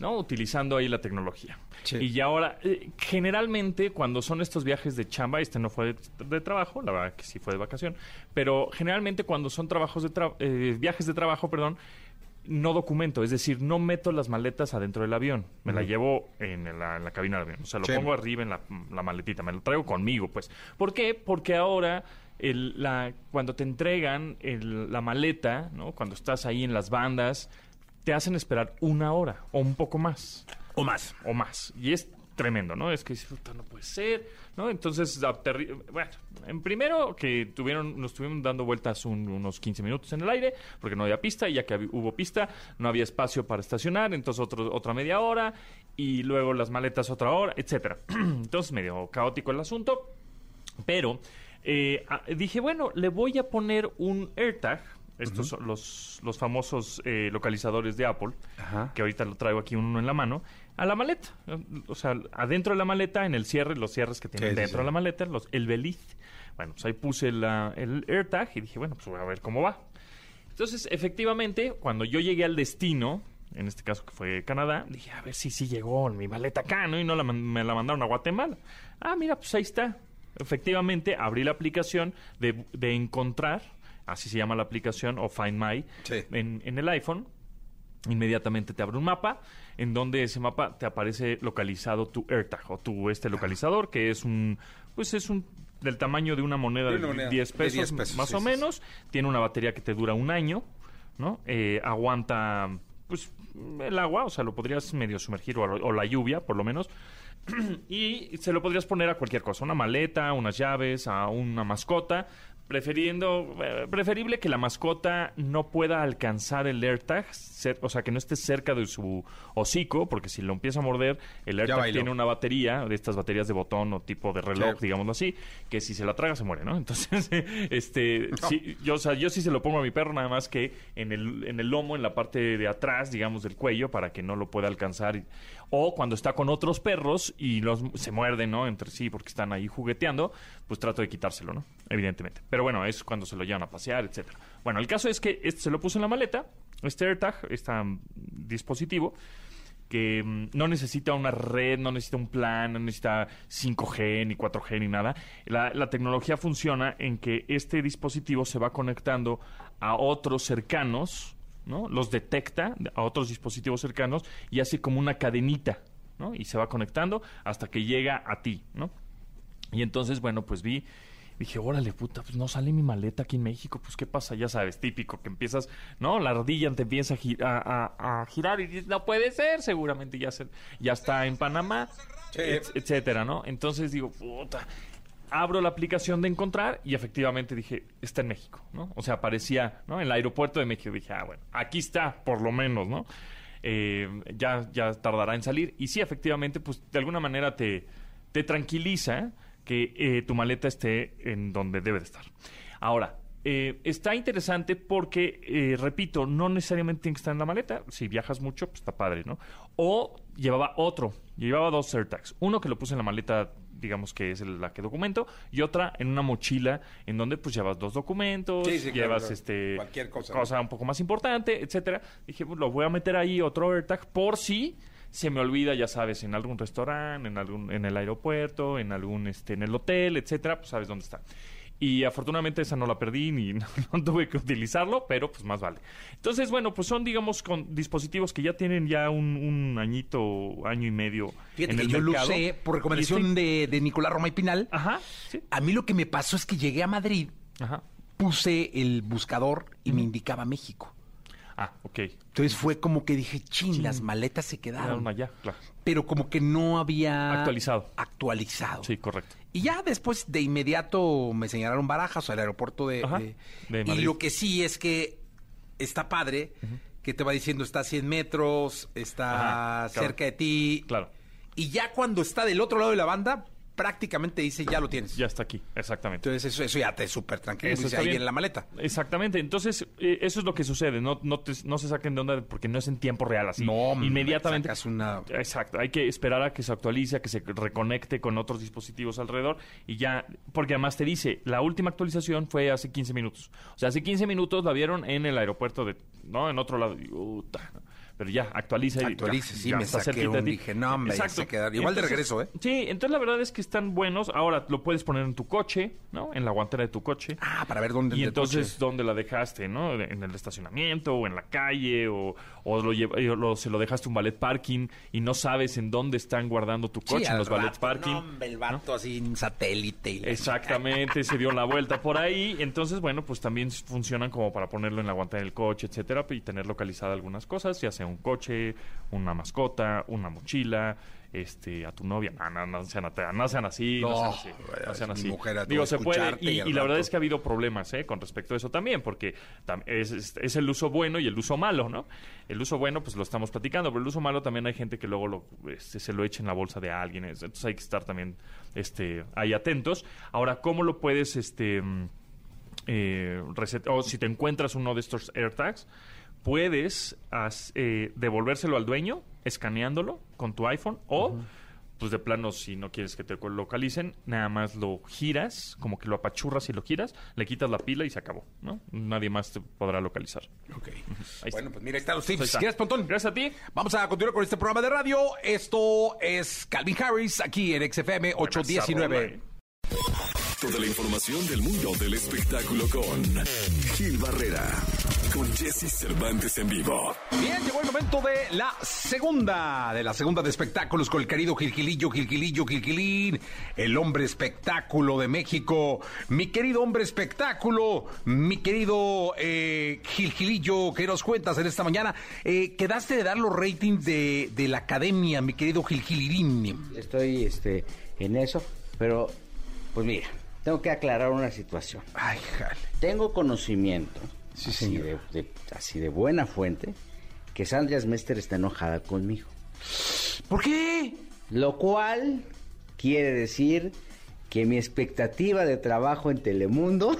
¿no? Utilizando ahí la tecnología. Sí. Y ahora, eh, generalmente, cuando son estos viajes de chamba, este no fue de, de trabajo, la verdad que sí fue de vacación, pero generalmente cuando son trabajos de tra- eh, viajes de trabajo, perdón, no documento, es decir, no meto las maletas adentro del avión, me la llevo en la, en la cabina del avión, o sea, lo Sí. pongo arriba en la, la maletita, me lo traigo conmigo, pues. ¿Por qué? Porque ahora el- la, cuando te entregan el- la maleta, ¿no? Cuando estás ahí en las bandas, te hacen esperar una hora o un poco más. O más. O más. Y es tremendo, ¿no? Es que dices, "Puta, no puede ser, ¿no? Entonces, bueno, en primero que tuvieron, nos estuvimos dando vueltas un- unos 15 minutos en el aire, porque no había pista, y ya que hubo pista, no había espacio para estacionar, entonces otro, otra media hora, y luego las maletas otra hora, etcétera. (clears throat) entonces, medio caótico el asunto. Pero eh, ah, dije, bueno, le voy a poner un AirTag, estos son los, los famosos eh, localizadores de Apple, Ajá. que ahorita lo traigo aquí uno en la mano, a la maleta. O sea, adentro de la maleta, en el cierre, los cierres que tienen dentro de la maleta, los, el beliz. Bueno, pues ahí puse la- el AirTag y dije, bueno, pues voy a ver cómo va. Entonces, efectivamente, cuando yo llegué al destino, en este caso que fue Canadá, dije, a ver si sí llegó mi maleta acá, ¿no? Y no la me la mandaron a Guatemala. Ah, mira, pues ahí está. Efectivamente, abrí la aplicación de, de encontrar, así se llama la aplicación, o Find My, Sí. en, en el iPhone. Inmediatamente te abre un mapa en donde ese mapa te aparece localizado tu AirTag o tu este localizador que es un pues es un del tamaño de una moneda De moneda 10 de pesos, 10 pesos, más sí, o sí, menos tiene una batería que te dura un año no Eh, aguanta pues el agua o sea lo podrías medio sumergir o, o la lluvia por lo menos (clears throat) y se lo podrías poner a cualquier cosa, una maleta, unas llaves, a una mascota, prefiriendo, eh, preferible que la mascota no pueda alcanzar el AirTag, o sea, que no esté cerca de su hocico, porque si lo empieza a morder, el AirTag tiene una batería, de estas baterías de botón o tipo de reloj, digámoslo así, que si se la traga se muere, ¿no? (laughs) Entonces, este, sí, yo, o sea, yo sí se lo pongo a mi perro, nada más que en el, en el lomo, en la parte de atrás, digamos, del cuello, para que no lo pueda alcanzar. y- o cuando está con otros perros y los se muerden, ¿no? Entre sí porque están ahí jugueteando, pues trato de quitárselo, ¿no? Evidentemente. Pero bueno, es cuando se lo llevan a pasear, etcétera. Bueno, el caso es que este se lo puse en la maleta, este AirTag, este mm, dispositivo, que mm, no necesita una red, no necesita un plan, no necesita 5G ni 4G ni nada. La tecnología funciona en que este dispositivo se va conectando a otros cercanos, ¿no? Los detecta a otros dispositivos cercanos y hace como una cadenita, ¿no? Y se va conectando hasta que llega a ti, ¿no? Y entonces, bueno, pues vi, dije, órale, puta, pues no sale mi maleta aquí en México, pues qué pasa, ya sabes, típico, que empiezas, ¿no? La ardilla te empieza a, a- a girar y dices, no puede ser, seguramente ya, se, ya está en Panamá, et- etcétera, ¿no? Entonces digo, puta, abro la aplicación de encontrar y efectivamente dije, está en México, ¿no? O sea, aparecía, ¿no? En el aeropuerto de México, dije, ah, bueno, aquí está, por lo menos, ¿no? Eh, ya, ya tardará en salir. Y sí, efectivamente, pues de alguna manera te, te tranquiliza que eh, tu maleta esté en donde debe de estar. Ahora, eh, está interesante porque, eh, repito, no necesariamente tiene que estar en la maleta. Si viajas mucho, pues está padre, ¿no? O llevaba otro, llevaba dos AirTags. Uno que lo puse en la maleta, digamos que es el- la que documento, y otra en una mochila en donde pues llevas dos documentos, Sí, sí, claro, llevas claro. este Cualquier cosa, ¿no? un poco más importante, etcétera. Dije, pues, lo voy a meter ahí otro AirTag por si se me olvida, ya sabes, en algún restaurante, en algún en el aeropuerto, en algún este en el hotel, etcétera, pues sabes dónde está. Y afortunadamente esa no la perdí ni (laughs) no, no tuve que utilizarlo, pero pues más vale. Entonces, bueno, pues son digamos con dispositivos que ya tienen ya un, un añito, año y medio Fíjate en que el yo mercado. lo usé por recomendación Y estoy- de, de Nicolás Roma y Pinal. Ajá, sí. A mí lo que me pasó es que llegué a Madrid, Ajá. puse el buscador y me indicaba México. Ah, ok. Entonces fue como que dije, chin, las maletas se quedaron. Quedaron allá, claro. Pero como que no había... Actualizado. Actualizado. Sí, correcto. Y ya después de inmediato me señalaron Barajas al aeropuerto de... Ajá, de- de y lo que sí es que está padre, que te va diciendo está a 100 metros, está Ajá, claro. cerca de ti. Claro. Y ya cuando está del otro lado de la banda, prácticamente dice ya lo tienes. Ya está aquí, exactamente. Entonces eso, eso ya te súper tranquilo. Eso Dice, está ahí bien. en la maleta. Exactamente, entonces eh, eso es lo que sucede, no, no, te- no se saquen de onda porque no es en tiempo real así. No, inmediatamente. sacas una- Exacto, hay que esperar a que se actualice, a que se reconecte con otros dispositivos alrededor y ya, porque además te dice, la última actualización fue hace 15 minutos. O sea, hace 15 minutos la vieron en el aeropuerto de, ¿no? En otro lado. Uta, pero ya, actualiza. y Actualice, ya, sí, ya me está saqué un, dije, no, hombre, Exacto. se. Igual de regreso, ¿eh? Sí, entonces la verdad es que están buenos. Ahora lo puedes poner en tu coche, ¿no? En la guantera de tu coche. Ah, para ver dónde Y entonces, coche. ¿dónde la dejaste, no? En el estacionamiento o en la calle o, o lo lleva- o lo- se lo dejaste un ballet parking y no sabes en dónde están guardando tu coche Sí, en los ballet rato, parking. No, hombre, el vato así en satélite. y Exactamente, se dio la vuelta por ahí. Entonces, bueno, pues también funcionan como para ponerlo en la guantera del coche, etcétera, y tener localizada algunas cosas, ya sea un coche, una mascota, una mochila, este, a tu novia. No, no, no sean, no sean así, no, No, sean así. no sean así. mujer Digo, se puede. Y, y la verdad es que ha habido problemas ¿eh? con respecto a eso también, porque es, es- es el uso bueno y el uso malo, ¿no? El uso bueno, pues lo estamos platicando, pero el uso malo también hay gente que luego lo, este, se lo echa en la bolsa de alguien. es- Entonces hay que estar también este, ahí atentos. Ahora, ¿cómo lo puedes, este, mm, eh, reset- o si te encuentras uno de estos AirTags, puedes as- eh, devolvérselo al dueño escaneándolo con tu iPhone o pues de plano si no quieres que te localicen nada más lo giras como que lo apachurras y lo giras le quitas la pila y se acabó ¿no? nadie más te podrá localizar Ok. Ahí Bueno, está. pues mira, ahí están los tips. está. Gracias, Pontón. gracias a ti Vamos a continuar con este programa de radio. Esto es Calvin Harris, aquí en XFM 819. Toda la información del mundo del espectáculo con Gil Barrera, con Jesse Cervantes en vivo. Bien, llegó el momento de la segunda, de la segunda de espectáculos con el querido Gilgilillo, Gilgilillo, Gilgilín, el hombre espectáculo de México. Mi querido hombre espectáculo, mi querido eh, Gilgilillo, ¿qué nos cuentas en esta mañana? Eh, quedaste de dar los ratings de, de la academia, mi querido Gilgilirín. Estoy este, en eso, pero pues mira, tengo que aclarar una situación. Ay, jale. Tengo conocimiento, Sí, así, señor. de, de- así de buena fuente, que Sandra Smester está enojada conmigo. ¿Por qué? Lo cual quiere decir que mi expectativa de trabajo en Telemundo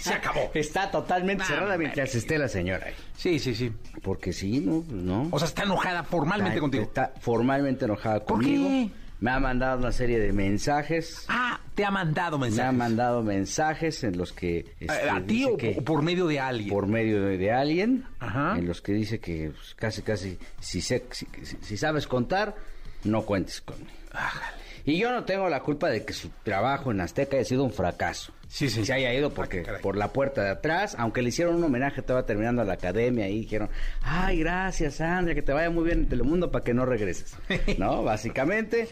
Se acabó. (laughs) está totalmente cerrada mientras esté la señora ahí. Sí, sí, sí. Porque sí, no, pues no. O sea, está enojada formalmente Está- contigo. Está formalmente enojada ¿Por conmigo. qué? Me ha mandado una serie de mensajes. Ah, te ha mandado Me mensajes. ha mandado mensajes en los que... este, ¿A, a ti o, que- por medio de alguien? por medio de, de alguien, Ajá. en los que dice que pues, casi, casi, si, sé- si, si- sabes contar, no cuentes conmigo. Y yo no tengo la culpa de que su trabajo en Azteca haya sido un fracaso. Sí, sí. Se haya ido porque Ah, caray. por la puerta de atrás, aunque le hicieron un homenaje, estaba terminando la academia y dijeron, ay, gracias, Sandra, que te vaya muy bien en Telemundo para que no regreses. ¿No? (laughs) Básicamente,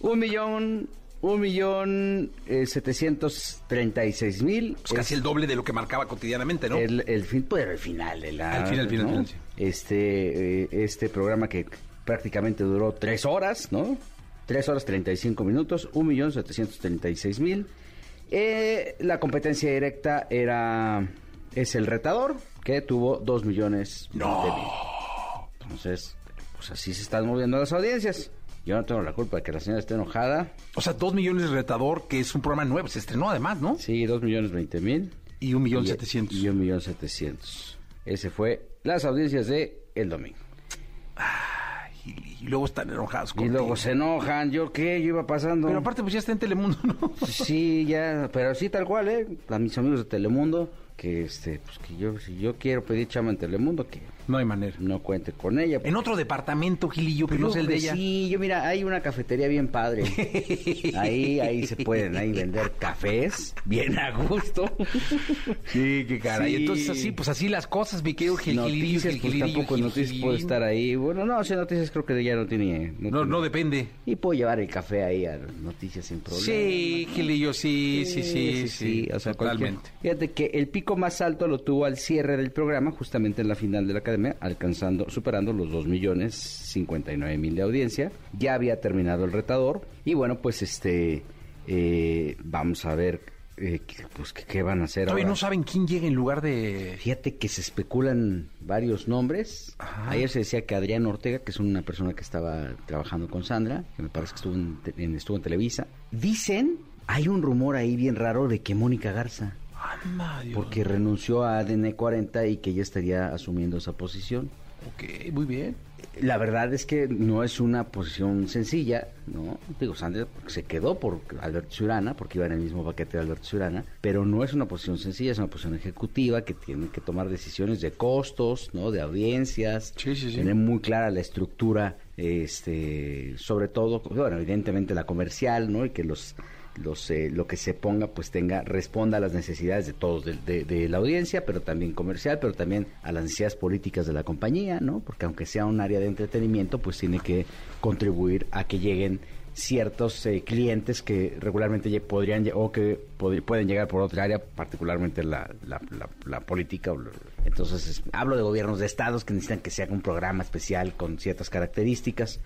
un millón, un millón eh, setecientos treinta y seis mil. Pues casi el doble de lo que marcaba cotidianamente, ¿no? El, el fin, pues el final de la. El final, el final, ¿no? el final, sí. Este, eh, este programa que prácticamente duró tres horas, ¿no? Tres horas treinta y cinco minutos, un millón setecientos treinta y seis mil. Eh, la competencia directa era es el retador que tuvo dos millones veinte mil. Entonces, pues así se están moviendo las audiencias. Yo no tengo la culpa de que la señora esté enojada. O sea, dos millones de retador, que es un programa nuevo. Se estrenó además, ¿no? Sí, dos millones veinte mil. Y un millón Y- setecientos. Y un millón setecientos. Ese fue las audiencias de el domingo. Y, y luego están enojados Y contigo. luego se enojan, ¿yo qué? Yo iba pasando. Pero aparte, pues ya está en Telemundo, ¿no? (laughs) Sí, ya, pero sí tal cual, ¿eh? A mis amigos de Telemundo, que este, pues que yo, si yo quiero pedir chama en Telemundo, que No hay manera. no cuente con ella. En otro departamento, Gilillo, que Pero no es el de hombre, ella. Sí, yo mira, hay una cafetería bien padre. (laughs) ahí, ahí se pueden ahí vender cafés, bien a gusto. Sí, qué caray. Sí. Entonces, así, pues así las cosas, mi querido Gil- Noticias, Gil- pues tampoco Gil- Noticias puede Gilín. estar ahí. Bueno, no, si Noticias creo que ya no tiene... No, tiene- no depende. Y puedo llevar el café ahí a Noticias sin problema. Sí, Gilillo, sí, sí, sí, sí. O sea, cualquier- totalmente. Fíjate que el pico más alto lo tuvo al cierre del programa, justamente en la final de la academia, alcanzando, superando los 2 millones 59 mil de audiencia. Ya había terminado el retador. Y bueno, pues este, eh, vamos a ver eh, pues, ¿qué van a hacer Todavía ahora? no saben quién llega en lugar de... Fíjate que se especulan varios nombres. Ajá. Ayer se decía que Adrián Ortega, que es una persona que estaba trabajando con Sandra, que me parece que estuvo en, en- estuvo en Televisa. Dicen, hay un rumor ahí bien raro de que Mónica Garza. Porque renunció a ADN 40 y que ella estaría asumiendo esa posición. Ok, muy bien. La verdad es que no es una posición sencilla, ¿no? Digo, Sandra se quedó por Alberto Ciurana, porque iba en el mismo paquete de Alberto Ciurana, pero no es una posición sencilla, es una posición ejecutiva que tiene que tomar decisiones de costos, ¿no? De audiencias, Sí, sí, sí. tener muy clara la estructura, este, sobre todo, bueno, evidentemente la comercial, ¿no? Y que los los eh, lo que se ponga pues tenga responda a las necesidades de todos de, de- la audiencia pero también comercial pero también a las necesidades políticas de la compañía no porque aunque sea un área de entretenimiento pues tiene que contribuir a que lleguen ciertos eh, clientes que regularmente podrían o que pueden llegar por otra área particularmente la, la, la- la política entonces es- hablo de gobiernos de estados que necesitan que se haga un programa especial con ciertas características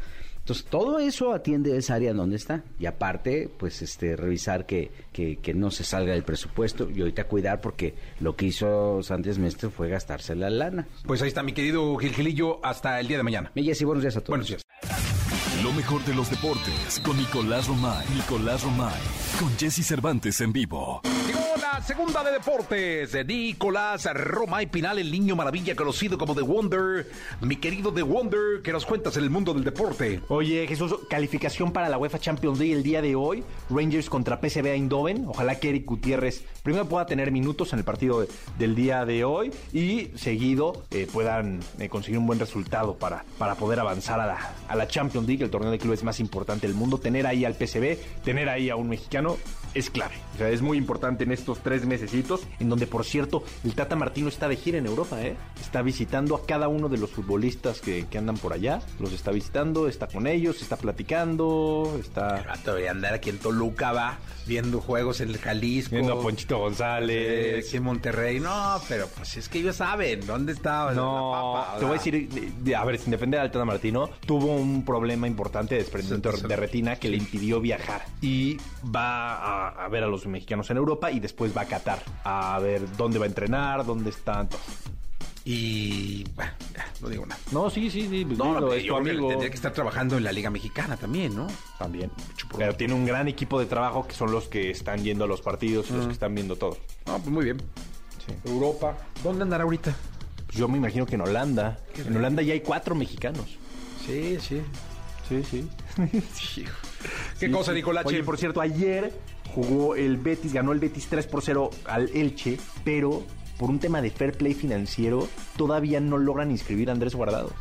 entonces, todo eso atiende esa área donde está. Y aparte, pues, este, revisar que, que, que no se salga del presupuesto y ahorita cuidar porque lo que hizo Sánchez Mestre fue gastarse la lana. Pues ahí está mi querido Gil Gilillo, hasta el día de mañana. Mi Jessy, buenos días a todos. Buenos días. Lo mejor de los deportes con Nicolás Romay. Nicolás Romay. Con Jesse Cervantes en vivo. Llegó la segunda de deportes de Nicolás Roma y Pinal, el niño maravilla conocido como The Wonder. Mi querido The Wonder, ¿qué nos cuentas en el mundo del deporte? Oye, Jesús, calificación para la UEFA Champions League el día de hoy. Rangers contra PSV Eindhoven. Ojalá que Eric Gutiérrez primero pueda tener minutos en el partido de- del día de hoy y seguido eh, puedan eh, conseguir un buen resultado para, para poder avanzar a la, a la Champions League, el torneo de clubes más importante del mundo. Tener ahí al PSV, tener ahí a un mexicano es clave. O sea, es muy importante en estos tres mesecitos, en donde, por cierto, el Tata Martino está de gira en Europa, ¿eh? Está visitando a cada uno de los futbolistas que, que andan por allá. Los está visitando, está con ellos, está platicando, está... debería andar aquí en Toluca, va, viendo juegos en el Jalisco. Viendo a Ponchito Eh, González. aquí en Monterrey. No, pero pues es que ellos saben dónde está No, la papa. te voy a decir, de- de- a ver, sin defender al Tata Martino, tuvo un problema importante de desprendimiento Sí, sí. de retina que le impidió viajar. Y va a, a ver a los mexicanos en Europa y después va a Qatar a ver dónde va a entrenar, dónde están. Y bueno, ya, no digo nada. No, sí, sí, sí. pues No, no, es tu amigo. tendría que estar trabajando en la Liga Mexicana también, ¿no? También. Pero tiene un gran equipo de trabajo que son los que están yendo a los partidos y los que están viendo todo. No, pues muy bien. Europa. ¿Dónde andará ahorita? Pues yo me imagino que en Holanda. En Holanda ya hay cuatro mexicanos. Sí, sí. Sí, sí. (laughs) ¿Qué Sí, cosa, sí. Nicolache? Oye, por cierto, ayer jugó el Betis, ganó el Betis 3 por 0 al Elche, pero por un tema de fair play financiero todavía no logran inscribir a Andrés Guardado.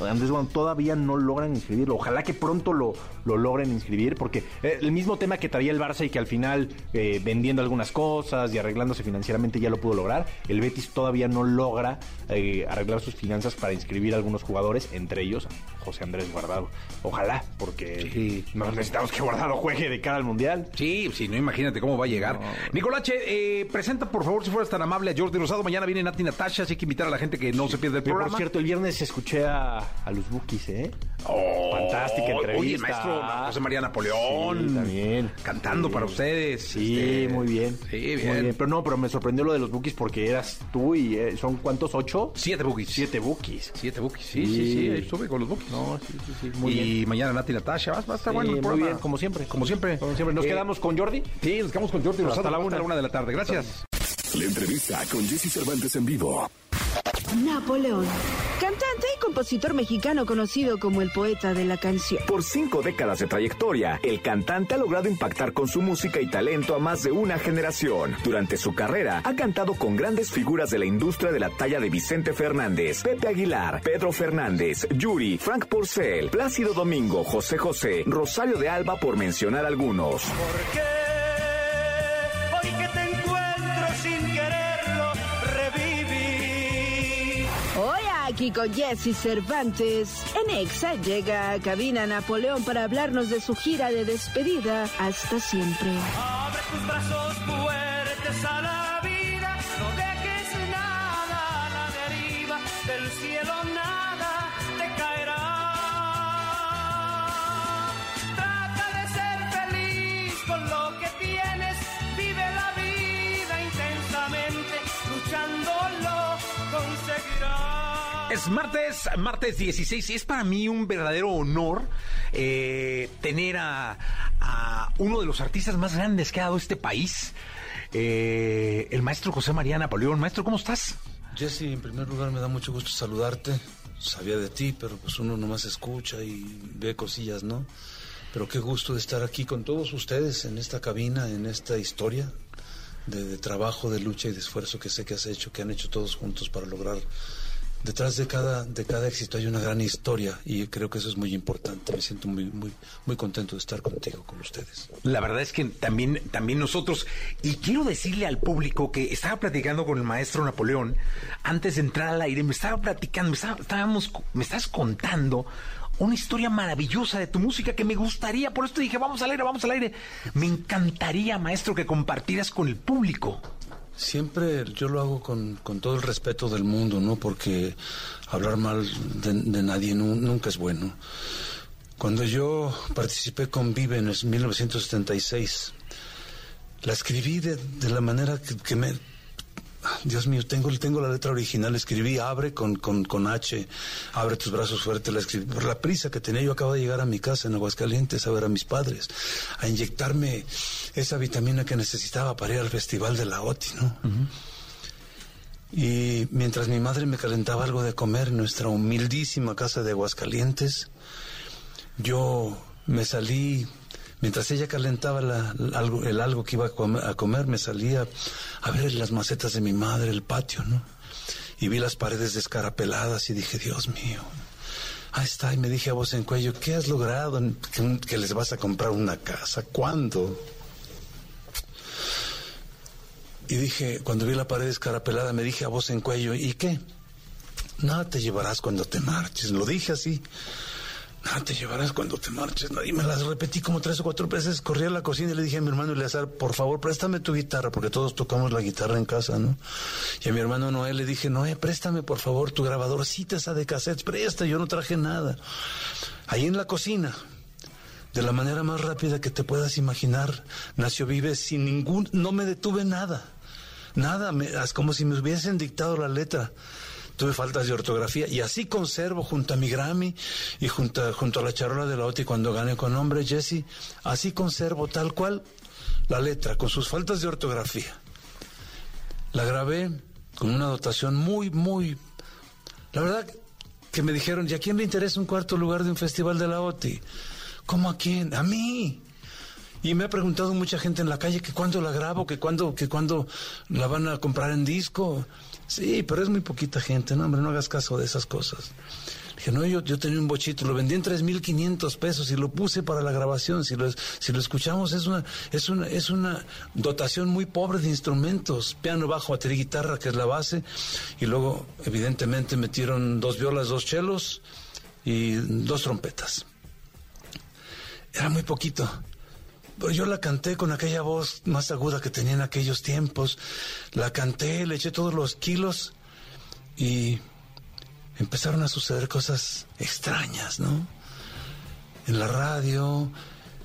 Andrés Guardado todavía no logran inscribirlo. Ojalá que pronto lo, lo logren inscribir, porque eh, el mismo tema que traía el Barça y que al final, eh, vendiendo algunas cosas y arreglándose financieramente, ya lo pudo lograr. El Betis todavía no logra eh, arreglar sus finanzas para inscribir a algunos jugadores, entre ellos José Andrés Guardado. Ojalá, porque no necesitamos que Guardado juegue de cara al Mundial. Sí, sí, no imagínate cómo va a llegar. Nicolache, eh, presenta por favor, si fueras tan amable, a Jordi Rosado. Mañana viene Nati Natasha, así que invitar a la gente que no se pierda el programa. por cierto, el viernes escuché a, a los Bookies, ¿eh? Oh, Fantástica entrevista. Oye, el maestro José María Napoleón. Sí, también. Cantando Sí. para ustedes. Sí, este, muy bien. Sí, Muy bien. Pero no, pero me sorprendió lo de los Bookies porque eras tú y eh, son ¿cuántos? ¿Ocho? Siete bookies. Siete Bookies. Siete bookies. Sí, sí, sí. Estuve con los bookies. No, sí, sí, sí. Muy y bien. mañana Nati Natasha. Va, va a estar Sí, bueno el muy programa. bien, como siempre. Como siempre. Como siempre. ¿Nos Eh, quedamos con Jordi? Sí, nos quedamos con Jordi. Hasta la hasta una. la una de la tarde. Gracias. La entrevista con Jesse Cervantes en vivo. Napoleón. Cantante y compositor mexicano conocido como el poeta de la canción. Por cinco décadas de trayectoria, el cantante ha logrado impactar con su música y talento a más de una generación. Durante su carrera, ha cantado con grandes figuras de la industria de la talla de Vicente Fernández, Pepe Aguilar, Pedro Fernández, Yuri, Frank Porcel, Plácido Domingo, José José, Rosario de Alba, por mencionar algunos. Hoy Con Jesse Cervantes. En Exa llega a cabina Napoleón para hablarnos de su gira de despedida hasta siempre. Abre tus brazos fuertes a Es martes, martes 16. Es para mí un verdadero honor eh, tener a, a uno de los artistas más grandes que ha dado este país, eh, el maestro José María Napoleón. Maestro, ¿cómo estás? Jesse, en primer lugar me da mucho gusto saludarte. Sabía de ti, pero pues uno nomás escucha y ve cosillas, ¿no? Pero qué gusto de estar aquí con todos ustedes en esta cabina, en esta historia de, de trabajo, de lucha y de esfuerzo que sé que has hecho, que han hecho todos juntos para lograr detrás de cada, de cada éxito hay una gran historia y creo que eso es muy importante. Me siento muy, muy, muy contento de estar contigo, con ustedes. La verdad es que también, también nosotros, y quiero decirle al público que estaba platicando con el maestro Napoleón antes de entrar al aire, me estaba platicando, me, estábamos, me estás contando una historia maravillosa de tu música que me gustaría, por esto dije, vamos al aire, vamos al aire. Me encantaría, maestro, que compartieras con el público. Siempre yo lo hago con, con todo el respeto del mundo, ¿no? Porque hablar mal de, nadie nu- nunca es bueno. Cuando yo participé con Vive en el 1976, la escribí de, de la manera que, que me... Dios mío, tengo, tengo la letra original, escribí abre con, con, con H, abre tus brazos fuertes, la escribí por la prisa que tenía. Yo acabo de llegar a mi casa en Aguascalientes a ver a mis padres, a inyectarme esa vitamina que necesitaba para ir al festival de la OTI, ¿no? Y mientras mi madre me calentaba algo de comer en nuestra humildísima casa de Aguascalientes, yo me salí, mientras ella calentaba algo, el algo que iba a comer, a comer, me salía a ver las macetas de mi madre, el patio, ¿no? Y vi las paredes descarapeladas y dije, Dios mío, ahí está. Y me dije a voz en cuello, ¿qué has logrado? ¿Que, que les vas a comprar una casa? ¿Cuándo? Y dije, cuando vi la pared escarapelada, me dije a voz en cuello, ¿y qué? Nada te llevarás cuando te marches. Lo dije así. Nada te llevarás cuando te marches. ¿no? Y me las repetí como tres o cuatro veces. Corrí a la cocina y le dije a mi hermano Eleazar, por favor, préstame tu guitarra, porque todos tocamos la guitarra en casa, ¿no? Y a mi hermano Noé le dije, Noé, préstame por favor tu grabadorcita esa de cassettes, presta, yo no traje nada. Ahí en la cocina, de la manera más rápida que te puedas imaginar, nació Vive sin ningún, no me detuve nada, nada, me- es como si me hubiesen dictado la letra. Tuve faltas de ortografía y así conservo junto a mi Grammy y junto, junto a la charola de la OTI cuando gané con nombre Jesse, así conservo tal cual la letra con sus faltas de ortografía. La grabé con una dotación muy, muy... La verdad que me dijeron, ¿y a quién le interesa un cuarto lugar de un festival de la OTI? ¿Cómo a quién? A mí. Y me ha preguntado mucha gente en la calle que cuándo la grabo, que cuándo, que cuándo la van a comprar en disco. Sí, pero es muy poquita gente, no, hombre, no hagas caso de esas cosas. Dije, no, yo, yo tenía un bochito, lo vendí en 3.500 pesos y lo puse para la grabación. Si lo, si lo escuchamos, es una, es, una, es una dotación muy pobre de instrumentos. Piano, bajo, batería, guitarra, que es la base. Y luego, evidentemente, metieron dos violas, dos chelos y dos trompetas. Era muy poquito. Pero yo la canté con aquella voz más aguda que tenía en aquellos tiempos. La canté, le eché todos los kilos y empezaron a suceder cosas extrañas, ¿no? En la radio,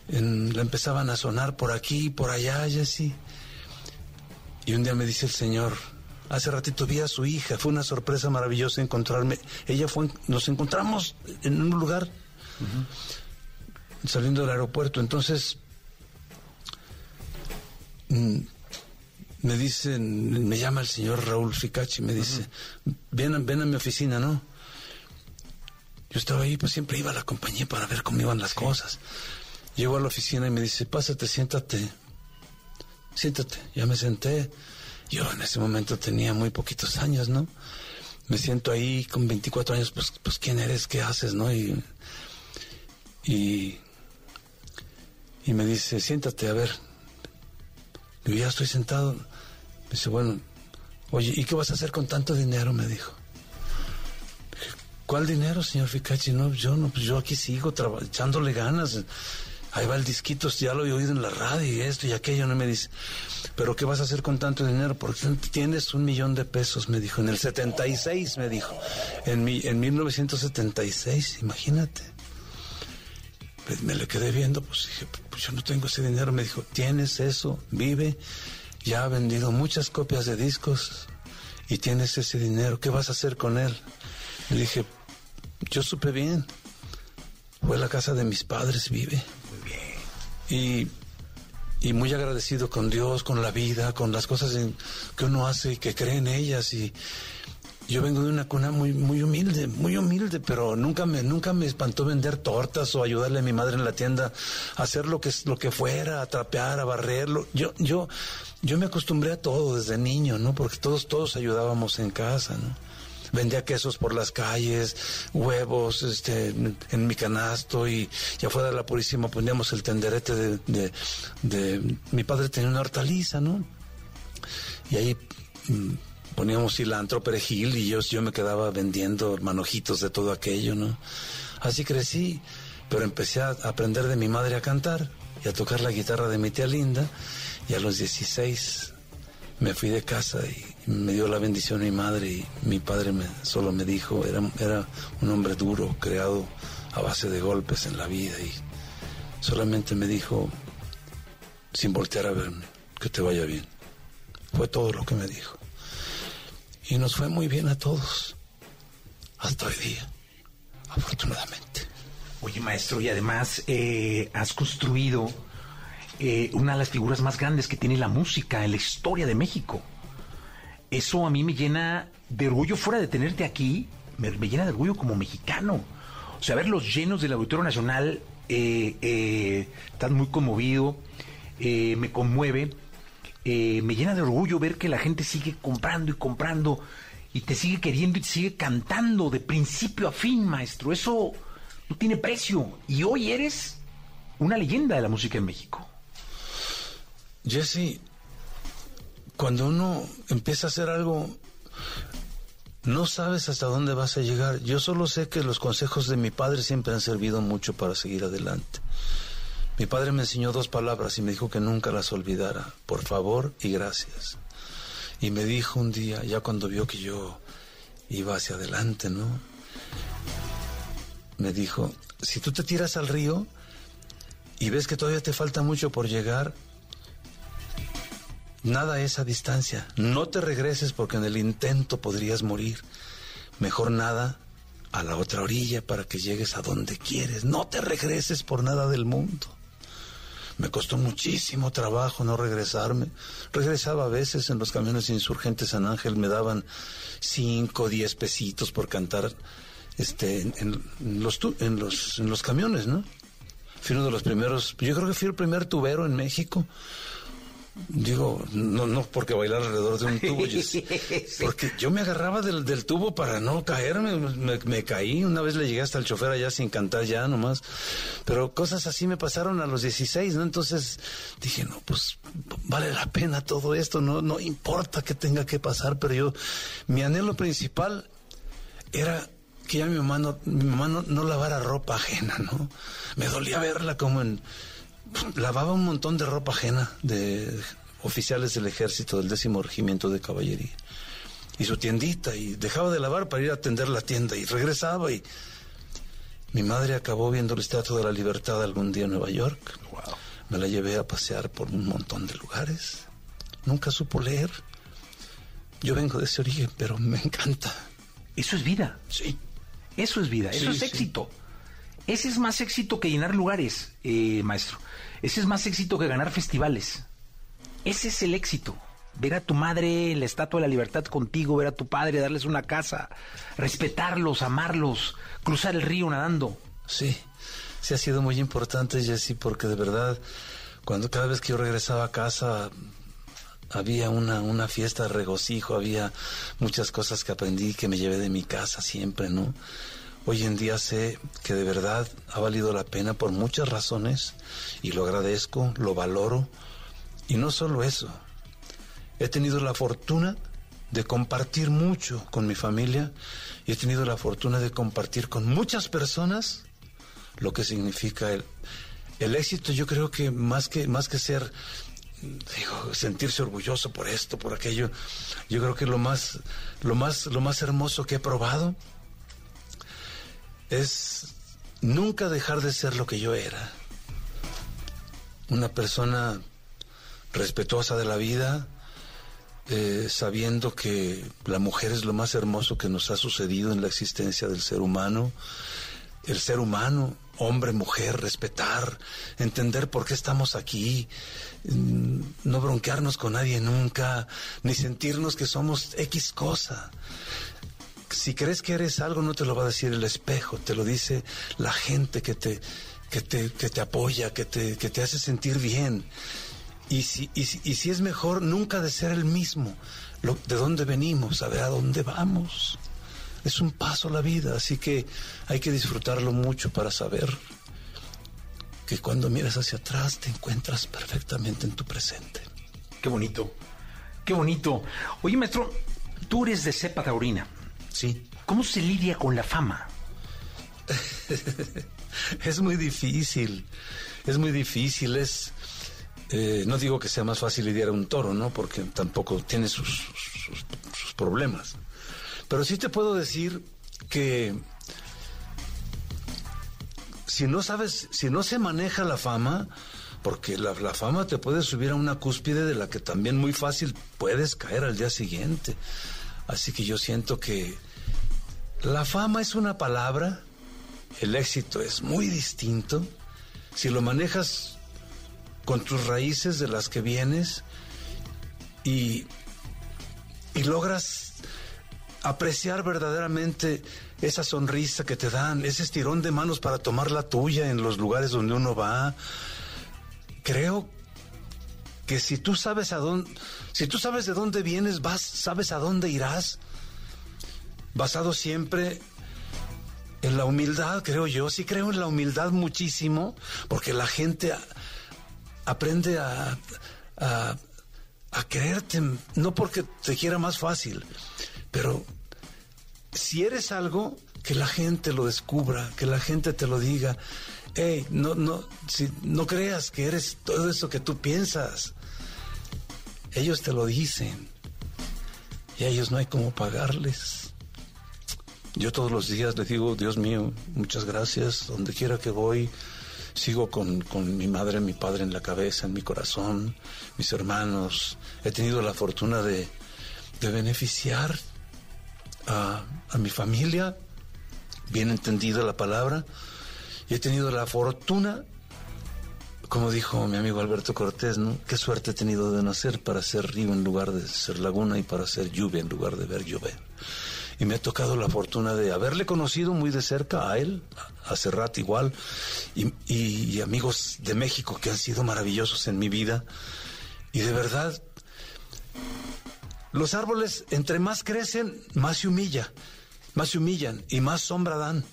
en- la empezaban a sonar por aquí, por allá, Jessy. Y un día me dice el Señor, hace ratito vi a su hija, fue una sorpresa maravillosa encontrarme. Ella fue, nos encontramos en un lugar saliendo del aeropuerto. Entonces, me dicen, me llama el señor Raúl Ficacci, me dice, ven, a- ven a mi oficina, ¿no? Yo estaba ahí, pues siempre iba a la compañía para ver cómo iban las cosas. Llego a la oficina y me dice, pásate, siéntate, siéntate. Ya me senté. Yo en ese momento tenía muy poquitos años, ¿no? Me siento ahí con 24 años, pues, pues ¿quién eres? ¿Qué haces, no? Y, y, y me dice, siéntate, a ver. Yo ya estoy sentado. Me dice, bueno, oye, ¿y qué vas a hacer con tanto dinero? Me dijo. ¿Cuál dinero, señor Ficacci? No, yo no, pues yo aquí sigo echándole ganas. Ahí va el disquito, ya lo he oído en la radio y esto y aquello. No me dice, ¿pero qué vas a hacer con tanto dinero? Porque tienes un millón de pesos, me dijo. En el 76, me dijo. En, mi, en 1976, imagínate. Pues me le quedé viendo, pues dije, pues yo no tengo ese dinero. Me dijo, tienes eso, vive, ya ha vendido muchas copias de discos y tienes ese dinero, ¿qué vas a hacer con él? Le dije, yo supe bien. Fue la casa de mis padres, vive. Muy bien. Y, y muy agradecido con Dios, con la vida, con las cosas en- que uno hace y que cree en ellas. Y yo vengo de una cuna muy, muy humilde, muy humilde, pero nunca me, nunca me espantó vender tortas o ayudarle a mi madre en la tienda a hacer lo que, lo que fuera, a trapear, a barrerlo. Yo, yo, yo me acostumbré a todo desde niño, ¿no? Porque todos, todos ayudábamos en casa, ¿no? vendía quesos por las calles, huevos este, en, mi canasto y, y afuera de la Purísima poníamos el tenderete de, de- de- Mi padre tenía una hortaliza, ¿no? Y ahí mm, poníamos cilantro, perejil y yo, yo me quedaba vendiendo manojitos de todo aquello, ¿no? Así crecí, pero empecé a aprender de mi madre a cantar y a tocar la guitarra de mi tía Linda y a los 16 me fui de casa y me dio la bendición mi madre y mi padre me, solo me dijo, era, era un hombre duro, creado a base de golpes en la vida y solamente me dijo, sin voltear a verme, que te vaya bien. Fue todo lo que me dijo. Y nos fue muy bien a todos, hasta hoy día, afortunadamente. Oye, maestro, y además eh, has construido eh, una de las figuras más grandes que tiene la música en la historia de México. Eso a mí me llena de orgullo fuera de tenerte aquí, me, me llena de orgullo como mexicano. O sea, verlos llenos del Auditorio Nacional, eh, eh, estás muy conmovido, eh, me conmueve, eh, me llena de orgullo ver que la gente sigue comprando y comprando y te sigue queriendo y te sigue cantando de principio a fin, maestro. Eso no tiene precio. Y hoy eres una leyenda de la música en México. Jesse, cuando uno empieza a hacer algo, no sabes hasta dónde vas a llegar. Yo solo sé que los consejos de mi padre siempre han servido mucho para seguir adelante. Mi padre me enseñó dos palabras y me dijo que nunca las olvidara, por favor y gracias. Y me dijo un día, ya cuando vio que yo iba hacia adelante, ¿no? Me dijo, si tú te tiras al río y ves que todavía te falta mucho por llegar, nada a esa distancia. No te regreses porque en el intento podrías morir. Mejor nada a la otra orilla para que llegues a donde quieres. No te regreses por nada del mundo. Me costó muchísimo trabajo no regresarme. Regresaba a veces en los camiones insurgentes San Ángel, me daban cinco, diez pesitos por cantar este, en, en los, en, los, en los camiones, ¿no? Fui uno de los primeros, yo creo que fui el primer tubero en México. Digo, no, no porque bailar alrededor de un (laughs) tubo, porque yo me agarraba del, del tubo para no caerme, me, me caí, una vez le llegué hasta el chofer allá sin cantar ya nomás, pero cosas así me pasaron a los 16, ¿no? Entonces dije, no, pues vale la pena todo esto, no, no importa que tenga que pasar, pero yo, mi anhelo principal era que ya mi mamá no, mi mamá no, no lavara ropa ajena, ¿no? Me dolía verla como en lavaba un montón de ropa ajena de oficiales del ejército del décimo regimiento de caballería y su tiendita y dejaba de lavar para ir a atender la tienda y regresaba y mi madre acabó viendo el Estatua de la Libertad algún día en Nueva York. Me la llevé a pasear por un montón de lugares. Nunca supo leer. Yo vengo de ese origen, pero me encanta. Eso es vida. Sí. Eso es vida, eso Sí, es éxito. Ese es más éxito que llenar lugares, eh, maestro. Ese es más éxito que ganar festivales. Ese es el éxito. Ver a tu madre la Estatua de la Libertad contigo, ver a tu padre, darles una casa, respetarlos, amarlos, cruzar el río nadando. Sí, sí ha sido muy importante, Jesse, porque de verdad, cuando cada vez que yo regresaba a casa, había una, una fiesta de regocijo, había muchas cosas que aprendí que me llevé de mi casa siempre, ¿no? Hoy en día sé que de verdad ha valido la pena por muchas razones y lo agradezco, lo valoro. Y no solo eso, he tenido la fortuna de compartir mucho con mi familia y he tenido la fortuna de compartir con muchas personas lo que significa el, el éxito. Yo creo que más que, más que ser, digo, sentirse orgulloso por esto, por aquello, yo creo que lo más, lo más, lo más hermoso que he probado es nunca dejar de ser lo que yo era. Una persona respetuosa de la vida, eh, sabiendo que la mujer es lo más hermoso que nos ha sucedido en la existencia del ser humano. El ser humano, hombre, mujer, respetar, entender por qué estamos aquí, mm, no bronquearnos con nadie nunca, ni sentirnos que somos X cosa. Si crees que eres algo, no te lo va a decir el espejo, te lo dice la gente que te, que te, que te apoya, que te, que te hace sentir bien. Y si, y, si, y si es mejor nunca de ser el mismo, de dónde venimos, a ver a dónde vamos. Es un paso la vida, así que hay que disfrutarlo mucho para saber que cuando miras hacia atrás te encuentras perfectamente en tu presente. Qué bonito, qué bonito. Oye, maestro, tú eres de cepa taurina. Sí. ¿Cómo se lidia con la fama? (laughs) es muy difícil, es muy difícil, es... Eh, no digo que sea más fácil lidiar a un toro, ¿no? Porque tampoco tiene sus, problemas. Pero sí te puedo decir que si no sabes, si no se maneja la fama, porque la, la, fama te puede subir a una cúspide de la que también muy fácil puedes caer al día siguiente. Así que yo siento que la fama es una palabra, el éxito es muy distinto. Si lo manejas con tus raíces de las que vienes y, y logras apreciar verdaderamente esa sonrisa que te dan, ese estirón de manos para tomar la tuya en los lugares donde uno va. Creo que si tú sabes a dónde, si tú sabes de dónde vienes, vas, sabes a dónde irás, basado siempre en la humildad, creo yo. Sí creo en la humildad muchísimo, porque la gente aprende a, creerte, no porque te quiera más fácil, pero si eres algo, que la gente lo descubra, que la gente te lo diga. Hey, no, no, si, no creas que eres todo eso que tú piensas. Ellos te lo dicen. Y a ellos no hay cómo pagarles. Yo todos los días les digo, Dios mío, muchas gracias. Donde quiera que voy, sigo con, con mi madre, mi padre en la cabeza, en mi corazón, mis hermanos. He tenido la fortuna de, de beneficiar a, a, mi familia, bien entendida la palabra, y he tenido la fortuna, como dijo mi amigo Alberto Cortés, ¿no? Qué suerte he tenido de nacer para ser río en lugar de ser laguna y para ser lluvia en lugar de ver llover. Y me ha tocado la fortuna de haberle conocido muy de cerca a él, a Serrat igual, y, amigos de México que han sido maravillosos en mi vida. Y de verdad, los árboles, entre más crecen, más se humilla, más se humillan y más sombra dan.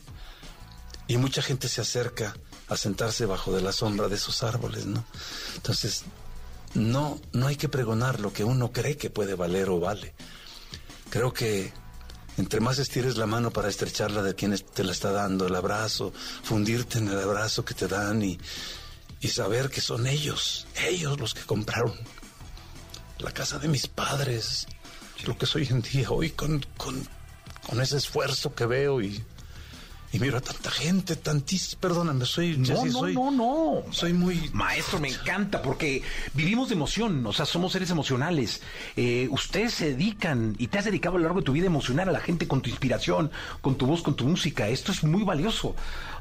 Y mucha gente se acerca a sentarse bajo de la sombra de esos árboles, ¿no? Entonces, no, no hay que pregonar lo que uno cree que puede valer o vale. Creo que entre más estires la mano para estrecharla de quien te la está dando, el abrazo, fundirte en el abrazo que te dan y, y saber que son ellos, ellos los que compraron la casa de mis padres, lo que soy en día hoy con, con, con ese esfuerzo que veo y, y miro a tanta gente, tantísimo, perdóname, soy, no, no, soy, no, no, soy muy maestro, me encanta porque vivimos de emoción, o sea, somos seres emocionales. Eh, ustedes se dedican y te has dedicado a lo largo de tu vida a emocionar a la gente con tu inspiración, con tu voz, con tu música. Esto es muy valioso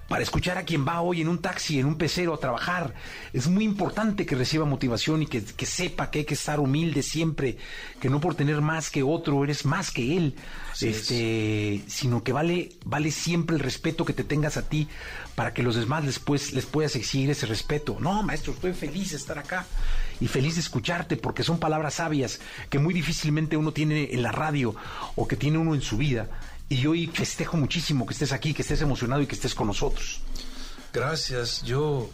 para escuchar a quien va hoy en un taxi, en un pecero a trabajar. Es muy importante que reciba motivación y que, que, sepa que hay que estar humilde siempre, que no por tener más que otro eres más que él, Así este, sino que vale, vale siempre el respeto que te tengas a ti para que los demás después les puedas exigir ese respeto. No, maestro, estoy feliz de estar acá y feliz de escucharte porque son palabras sabias que muy difícilmente uno tiene en la radio o que tiene uno en su vida. Y hoy festejo muchísimo que estés aquí, que estés emocionado y que estés con nosotros. Gracias, yo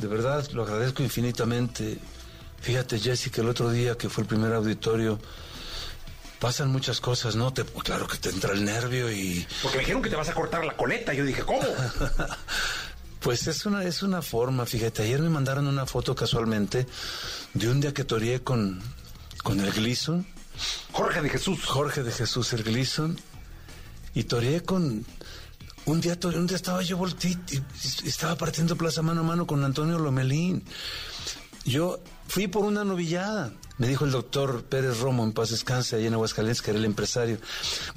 de verdad lo agradezco infinitamente. Fíjate, Jesse, que el otro día que fue el primer auditorio, pasan muchas cosas, ¿no? Te, claro que te entra el nervio y... Porque me dijeron que te vas a cortar la coleta. Yo dije, ¿cómo? (laughs) pues es una, es una forma, fíjate. Ayer me mandaron una foto casualmente de un día que toreé con, con el Gleason. Jorge de Jesús. Jorge de Jesús, el Gleason. Y toreé con... Un día, un día estaba yo voltí y estaba partiendo plaza mano a mano con Antonio Lomelín. Yo fui por una novillada. Me dijo el doctor Pérez Romo, en paz descanse, allá en Aguascalientes, que era el empresario.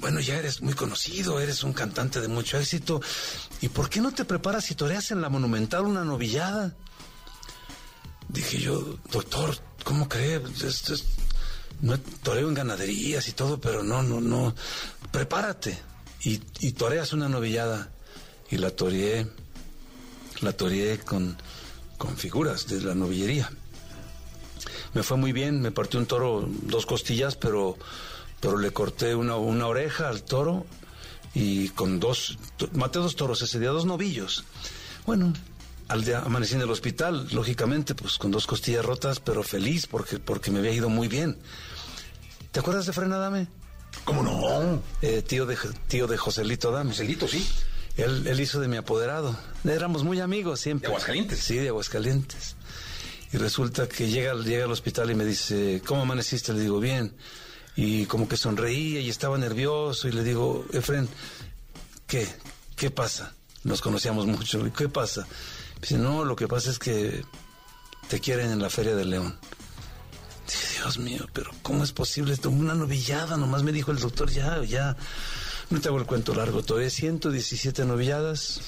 Bueno, ya eres muy conocido, eres un cantante de mucho éxito. ¿Y por qué no te preparas y toreas en la Monumental una novillada? Dije yo, doctor, ¿cómo cree? Esto es- no toreo en ganaderías y todo, pero no, no, no. Prepárate. Y, y toreas una novillada. Y la toreé, la toreé con, con figuras de la novillería. Me fue muy bien, me partió un toro, dos costillas, pero, pero le corté una, una oreja al toro y con dos, maté dos toros ese día, dos novillos. Bueno, al día amanecí en el hospital, lógicamente, pues con dos costillas rotas, pero feliz porque, porque me había ido muy bien. ¿Te acuerdas de Fren Adame? ¿Cómo no? Eh, tío, de, tío de Joselito Adame. Joselito, sí. Él, él hizo de mi apoderado. Éramos muy amigos siempre. ¿De Aguascalientes? Sí, de Aguascalientes. Y resulta que llega, llega al hospital y me dice, ¿cómo amaneciste? Le digo, bien. Y como que sonreía y estaba nervioso y le digo, Efren, ¿qué? ¿Qué pasa? Nos conocíamos mucho. ¿Y ¿Qué pasa? Dice, no, lo que pasa es que te quieren en la Feria del León. Dios mío, pero ¿cómo es posible esto? Una novillada, nomás me dijo el doctor, ya, ya. No te hago el cuento largo, todavía 117 novilladas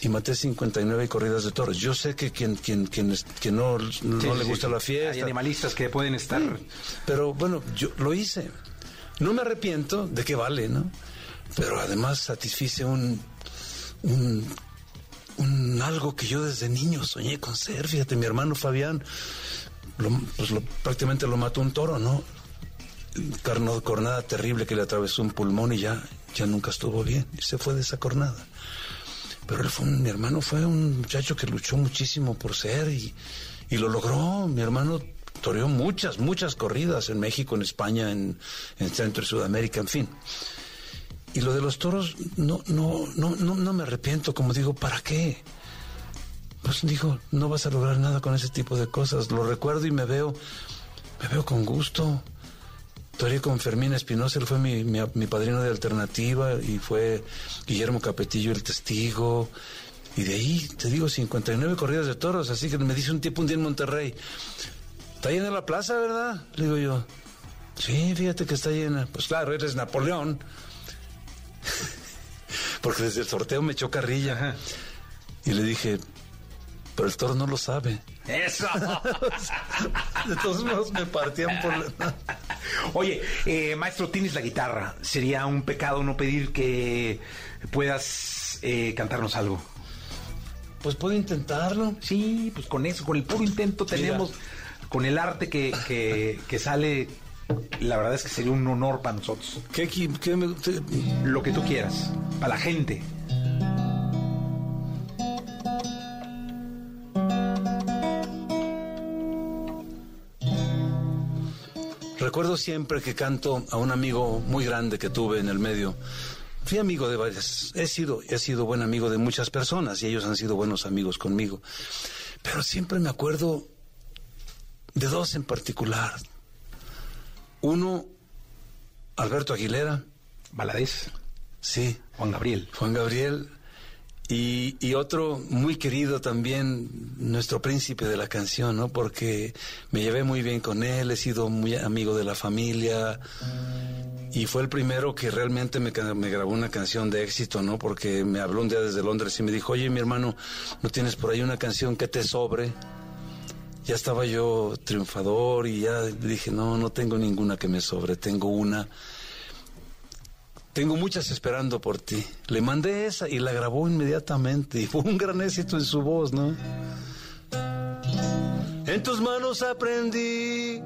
y maté 59 corridas de toros. Yo sé que quien, quien, quien, no, no Sí, le gusta sí. la fiesta. Hay animalistas que pueden estar... Pero bueno, yo lo hice. No me arrepiento de que vale, ¿no? Pero además satisfice un, un, un algo que yo desde niño soñé con ser. Fíjate, mi hermano Fabián, lo- pues lo- prácticamente lo mató un toro, ¿no? Carno, cornada terrible que le atravesó un pulmón y ya, ya nunca estuvo bien. Y se fue de esa cornada. Pero él fue un- mi hermano fue un muchacho que luchó muchísimo por ser y, y lo logró. Mi hermano toreó muchas, muchas corridas en México, en España, en, en Centro y Sudamérica, en fin. Y lo de los toros, no, no, no, no, no me arrepiento, como digo, ¿para qué? Pues digo, no vas a lograr nada con ese tipo de cosas. Lo recuerdo y me veo, me veo con gusto. Toreé con Fermín Espinosa, él fue mi, mi, mi padrino de alternativa y fue Guillermo Capetillo el testigo. Y de ahí, te digo, 59 corridas de toros. Así que me dice un tipo un día en Monterrey, ¿está llena la plaza, verdad? Le digo yo, sí, fíjate que está llena. Pues claro, eres Napoleón. (laughs) Porque desde el sorteo me echó carrilla. Y le dije, pero el toro no lo sabe. ¡Eso! (laughs) De todos modos me partían por la... Oye, eh, maestro, tienes la guitarra. Sería un pecado no pedir que puedas eh, cantarnos algo. Pues puedo intentarlo. Sí, pues con eso, con el puro intento tenemos, con el arte que, que, (laughs) que sale, la verdad es que sería un honor para nosotros. ¿Qué, qué, qué me- Lo que tú quieras, para la gente. Recuerdo siempre que canto a un amigo muy grande que tuve en el medio. Fui amigo de varias, he sido, he sido buen amigo de muchas personas y ellos han sido buenos amigos conmigo. Pero siempre me acuerdo de dos en particular. Uno, Alberto Aguilera. Valadez. Sí. Juan Gabriel. Juan Gabriel. Y, otro muy querido también, nuestro príncipe de la canción, ¿no? Porque me llevé muy bien con él, he sido muy amigo de la familia. Y fue el primero que realmente me, me grabó una canción de éxito, ¿no? Porque me habló un día desde Londres y me dijo, oye, mi hermano, ¿no tienes por ahí una canción que te sobre? Ya estaba yo triunfador y ya dije, no, no tengo ninguna que me sobre, tengo una. Tengo muchas esperando por ti. Le mandé esa y la grabó inmediatamente y fue un gran éxito en su voz, ¿no? En tus manos aprendí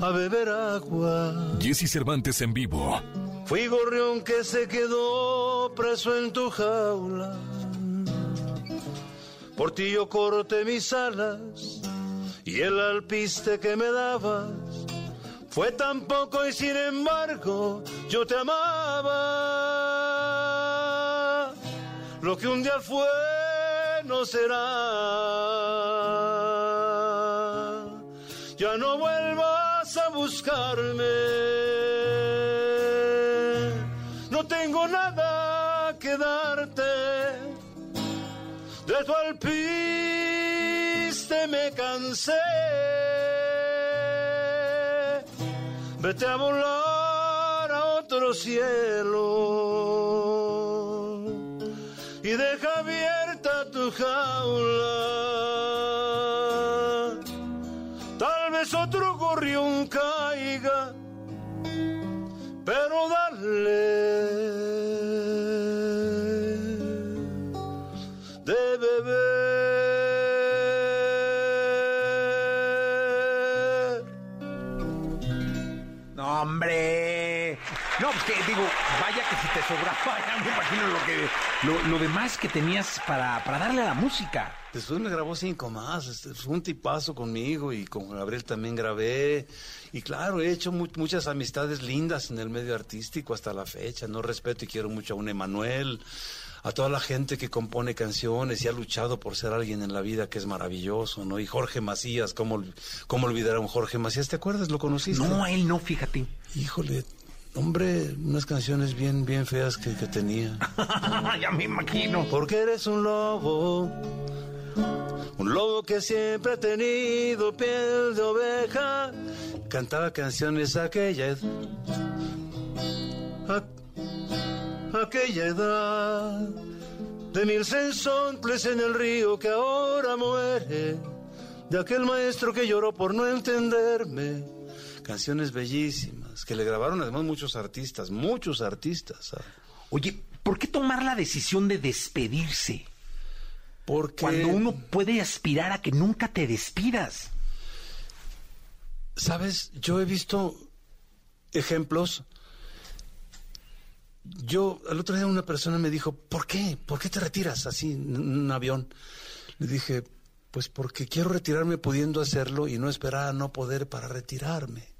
a beber agua. Jesse Cervantes en vivo. Fui gorrión que se quedó preso en tu jaula. Por ti yo corté mis alas y el alpiste que me dabas fue tan poco y sin embargo yo te amaba. Lo que un día fue no será. Ya no vuelvas a buscarme. No tengo nada que darte de tu alpiste me cansé. Vete a volar a otro cielo y deja abierta tu jaula. Tal vez otro gorrión caiga, pero dale sobraba, (laughs) ya me imagino lo que lo, lo demás que tenías para, para darle a la música. Después me grabó cinco más, este, fue un tipazo conmigo y con Gabriel también grabé. Y claro, he hecho mu- muchas amistades lindas en el medio artístico hasta la fecha. No respeto y quiero mucho a un Emanuel, a toda la gente que compone canciones y ha luchado por ser alguien en la vida que es maravilloso, ¿no? Y Jorge Macías, ¿cómo, cómo olvidar a un Jorge Macías? ¿Te acuerdas? ¿Lo conociste? No, él no, fíjate. Híjole, hombre, unas canciones bien, bien feas que, que tenía. (laughs) ya me imagino. Porque eres un lobo, un lobo que siempre ha tenido piel de oveja. Cantaba canciones a aquella edad. a- aquella edad. De mil sensontles en el río que ahora muere. De aquel maestro que lloró por no entenderme. Canciones bellísimas que le grabaron además muchos artistas, muchos artistas. Oye, ¿por qué tomar la decisión de despedirse? Porque Cuando uno puede aspirar a que nunca te despidas. Sabes, yo he visto ejemplos. Yo, el otro día una persona me dijo, ¿por qué? ¿Por qué te retiras así en un avión? Le dije, pues porque quiero retirarme pudiendo hacerlo y no esperar a no poder para retirarme.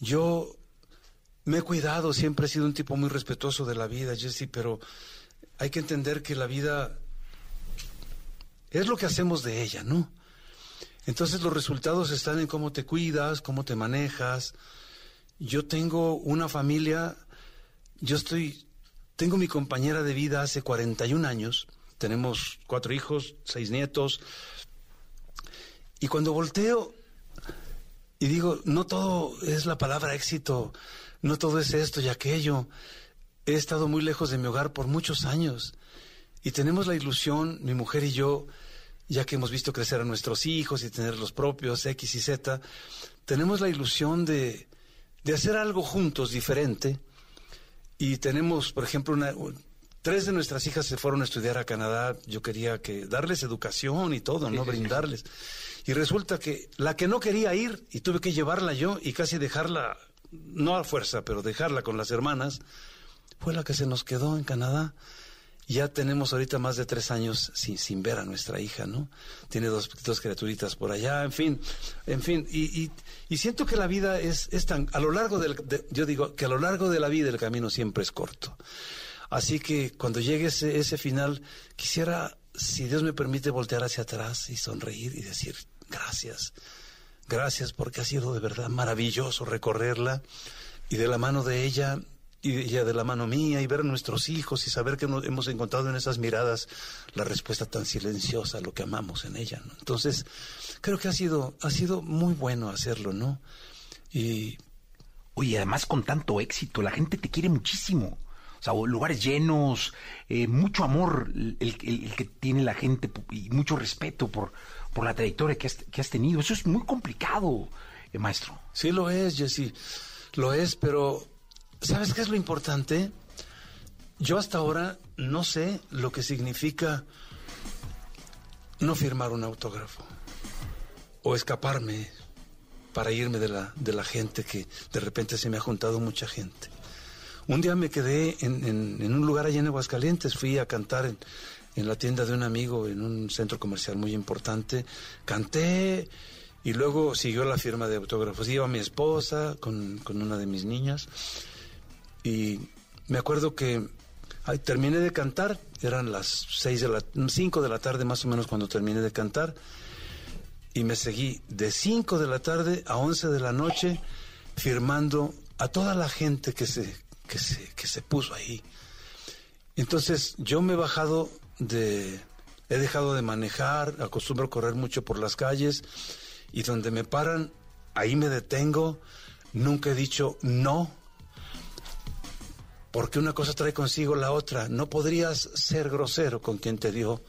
Yo me he cuidado, siempre he sido un tipo muy respetuoso de la vida, Jesse, pero hay que entender que la vida es lo que hacemos de ella, ¿no? Entonces los resultados están en cómo te cuidas, cómo te manejas. Yo tengo una familia, yo estoy, tengo mi compañera de vida hace 41 años, tenemos cuatro hijos, seis nietos, y cuando volteo y digo, no todo es la palabra éxito, no todo es esto y aquello, he estado muy lejos de mi hogar por muchos años y tenemos la ilusión, mi mujer y yo, ya que hemos visto crecer a nuestros hijos y tener los propios X y Z, tenemos la ilusión de, de hacer algo juntos diferente. Y tenemos, por ejemplo, una, un- tres de nuestras hijas se fueron a estudiar a Canadá. Yo quería que darles educación y todo, ¿no? Brindarles. Y resulta que la que no quería ir y tuve que llevarla yo y casi dejarla, no a fuerza, pero dejarla con las hermanas, fue la que se nos quedó en Canadá. Ya tenemos ahorita más de tres años sin, sin ver a nuestra hija, ¿no? Tiene dos, dos criaturitas por allá, en fin, en fin. Y, y- y siento que la vida es, es tan, a lo largo del, de- yo digo que a lo largo de la vida el camino siempre es corto. Así que cuando llegue ese, ese final, quisiera, si Dios me permite, voltear hacia atrás y sonreír y decir gracias. Gracias porque ha sido de verdad maravilloso recorrerla y de la mano de ella y ella de la mano mía y ver a nuestros hijos y saber que hemos encontrado en esas miradas la respuesta tan silenciosa a lo que amamos en ella. ¿no? Entonces, creo que ha sido, ha sido muy bueno hacerlo, ¿no? Y Oye, además con tanto éxito, la gente te quiere muchísimo. O sea, lugares llenos, eh, mucho amor el, que tiene la gente y mucho respeto por, por la trayectoria que has, que has tenido. Eso es muy complicado, eh, maestro. Sí lo es, Jesse. Lo es, pero ¿sabes qué es lo importante? Yo hasta ahora no sé lo que significa no firmar un autógrafo o escaparme para irme de la, de la gente que de repente se me ha juntado mucha gente. Un día me quedé en, un lugar allá en Aguascalientes, fui a cantar en, la tienda de un amigo en un centro comercial muy importante, canté y luego siguió la firma de autógrafos. Iba mi esposa con, una de mis niñas. Y me acuerdo que terminé de cantar, eran las seis de la, cinco de la tarde más o menos cuando terminé de cantar. Y me seguí de 5 de la tarde a 11 de la noche firmando a toda la gente que se, que se, que se puso ahí. Entonces yo me he bajado de he dejado de manejar, acostumbro a correr mucho por las calles y donde me paran, ahí me detengo, nunca he dicho no, porque una cosa trae consigo la otra. No podrías ser grosero con quien te dio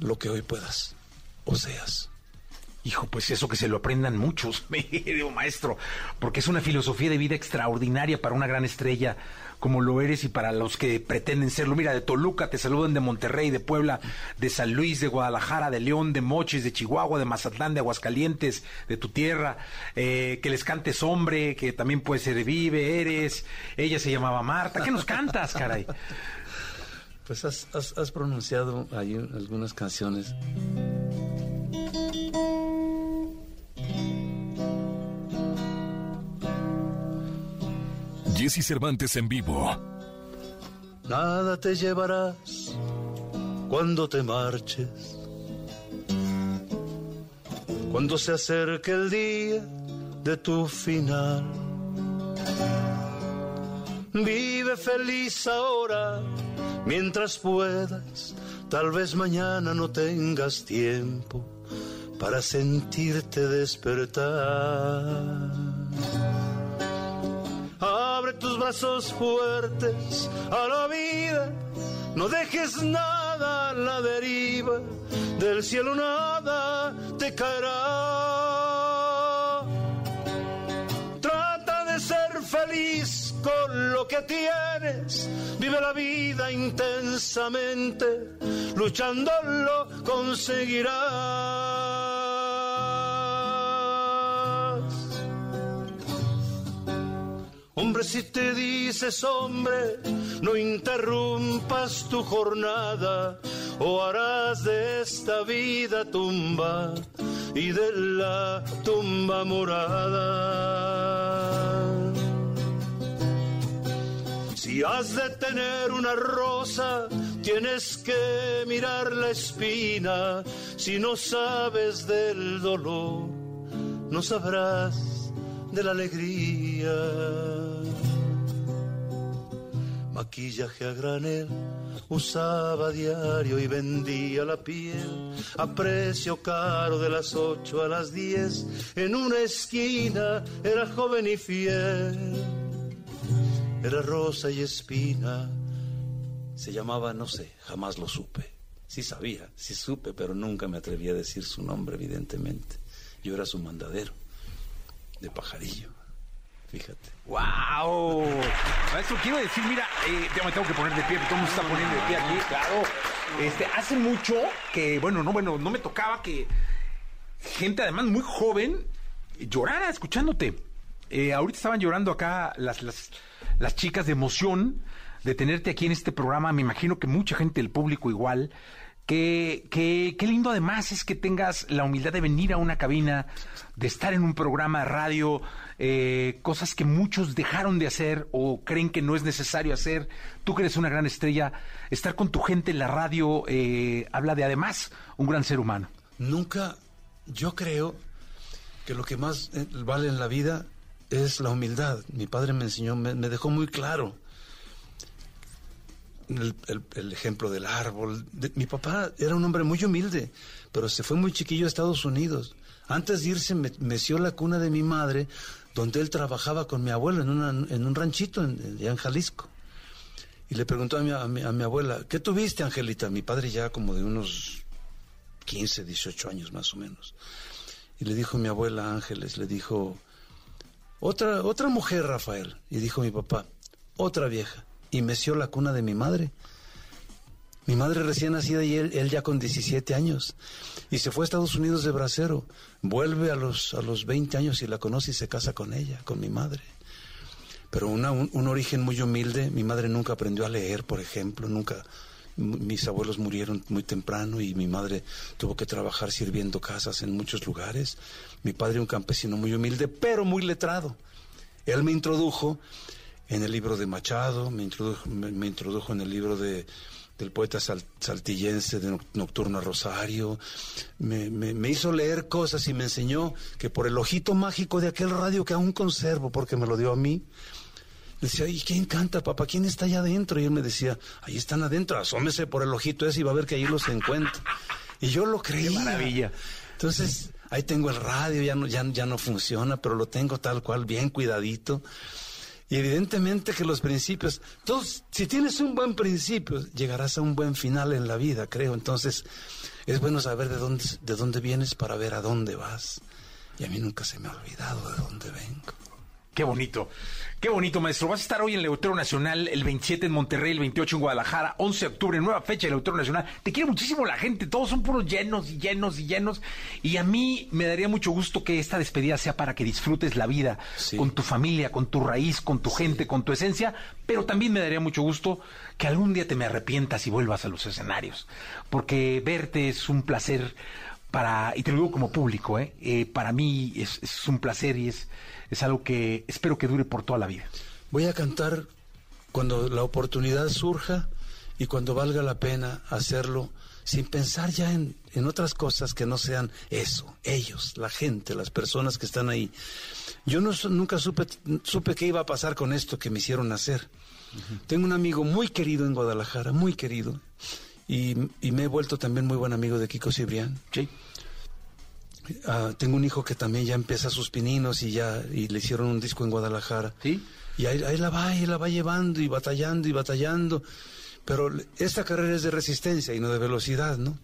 lo que hoy puedas o seas. Hijo, pues eso que se lo aprendan muchos, (laughs) me digo, maestro, porque es una filosofía de vida extraordinaria para una gran estrella como lo eres y para los que pretenden serlo. Mira, de Toluca te saludan de Monterrey, de Puebla, de San Luis, de Guadalajara, de León, de Mochis, de Chihuahua, de Mazatlán, de Aguascalientes, de tu tierra. Eh, que les cantes hombre, que también puede ser vive, eres. Ella se llamaba Marta. ¿Qué nos cantas, caray? Pues has, has- pronunciado ahí algunas canciones. Jesse Cervantes en vivo. Nada te llevarás cuando te marches. Cuando se acerque el día de tu final. Vive feliz ahora mientras puedas. Tal vez mañana no tengas tiempo para sentirte despertar. Abre tus brazos fuertes a la vida, no dejes nada a la deriva, del cielo nada te caerá. Trata de ser feliz con lo que tienes, vive la vida intensamente, luchando lo conseguirás. Hombre, si te dices hombre, no interrumpas tu jornada o harás de esta vida tumba y de la tumba morada. Si has de tener una rosa, tienes que mirar la espina. Si no sabes del dolor, no sabrás de la alegría. Maquillaje a granel usaba diario y vendía la piel a precio caro de las ocho a las diez. En una esquina era joven y fiel, era rosa y espina. Se llamaba, no sé, jamás lo supe. Sí sabía, sí supe, pero nunca me atreví a decir su nombre, evidentemente. Yo era su mandadero, de pajarillo. Fíjate. ¡Wow! Maestro, quiero decir, mira, eh, ya me tengo que poner de pie, todo el mundo está poniendo de pie aquí, claro. Este, hace mucho que, bueno, no, bueno, no me tocaba que gente además muy joven llorara escuchándote. Eh, ahorita estaban llorando acá las, las, las chicas de emoción de tenerte aquí en este programa. Me imagino que mucha gente del público igual. Qué, qué, lindo además es que tengas la humildad de venir a una cabina, de estar en un programa de radio, eh, cosas que muchos dejaron de hacer o creen que no es necesario hacer. Tú que eres una gran estrella, estar con tu gente en la radio eh, habla de además un gran ser humano. Nunca, yo creo que lo que más eh, vale en la vida es la humildad. Mi padre me enseñó, me dejó muy claro el, ejemplo del árbol. Mi papá era un hombre muy humilde, pero se fue muy chiquillo a Estados Unidos. Antes de irse, me meció la cuna de mi madre, donde él trabajaba con mi abuelo en, un ranchito en, en Jalisco. Y le preguntó a mi, a mi- a mi abuela, ¿qué tuviste, Angelita? Mi padre ya como de unos 15, 18 años más o menos. Y le dijo mi abuela Ángeles, le dijo, otra, otra mujer, Rafael. Y dijo mi papá, otra vieja. Y meció la cuna de mi madre. Mi madre recién nacida y él, él ya con 17 años. Y se fue a Estados Unidos de bracero. Vuelve a los, a los 20 años y la conoce y se casa con ella, con mi madre. Pero una- un, un origen muy humilde. Mi madre nunca aprendió a leer, por ejemplo. Nunca. Mis abuelos murieron muy temprano y mi madre tuvo que trabajar sirviendo casas en muchos lugares. Mi padre un campesino muy humilde, pero muy letrado. Él me introdujo en el libro de Machado, me introdujo, me, me introdujo en el libro de, del poeta sal- saltillense de Noc- Nocturno Rosario, me, me- me hizo leer cosas y me enseñó que por el ojito mágico de aquel radio que aún conservo, porque me lo dio a mí, decía, ¿y quién canta, papá? ¿Quién está allá adentro? Y él me decía, ahí están adentro, asómese por el ojito ese y va a ver que ahí los encuentra. Y yo lo creía. Qué maravilla. Entonces, ahí tengo el radio, ya no, ya, ya no funciona, pero lo tengo tal cual, bien cuidadito. Y evidentemente que los principios, todos, si tienes un buen principio, llegarás a un buen final en la vida, creo. Entonces, es bueno saber de dónde, de dónde vienes para ver a dónde vas. Y a mí nunca se me ha olvidado de dónde vengo. Qué bonito. Qué bonito, maestro. Vas a estar hoy en el Auditorio Nacional, el 27 en Monterrey, el 28 en Guadalajara, 11 de octubre, nueva fecha del Auditorio Nacional. Te quiere muchísimo la gente, todos son puros llenos y llenos y llenos. Y a mí me daría mucho gusto que esta despedida sea para que disfrutes la vida con tu familia, con tu raíz, con tu gente, con tu esencia. Pero también me daría mucho gusto que algún día te me arrepientas y vuelvas a los escenarios. Porque verte es un placer para, y te lo digo como público, ¿eh? Eh, para mí es, es un placer y es es algo que espero que dure por toda la vida. Voy a cantar cuando la oportunidad surja y cuando valga la pena hacerlo sin pensar ya en, en, otras cosas que no sean eso, ellos, la gente, las personas que están ahí. Yo no, nunca supe, supe qué iba a pasar con esto que me hicieron hacer. Tengo un amigo muy querido en Guadalajara, muy querido, y, y, me he vuelto también muy buen amigo de Kiko Cibrián. Sí. Uh, tengo un hijo que también ya empieza sus pininos y ya y le hicieron un disco en Guadalajara. ¿Sí? Y ahí, ahí la va, ahí la va llevando y batallando y batallando. Pero esta carrera es de resistencia y no de velocidad, ¿no?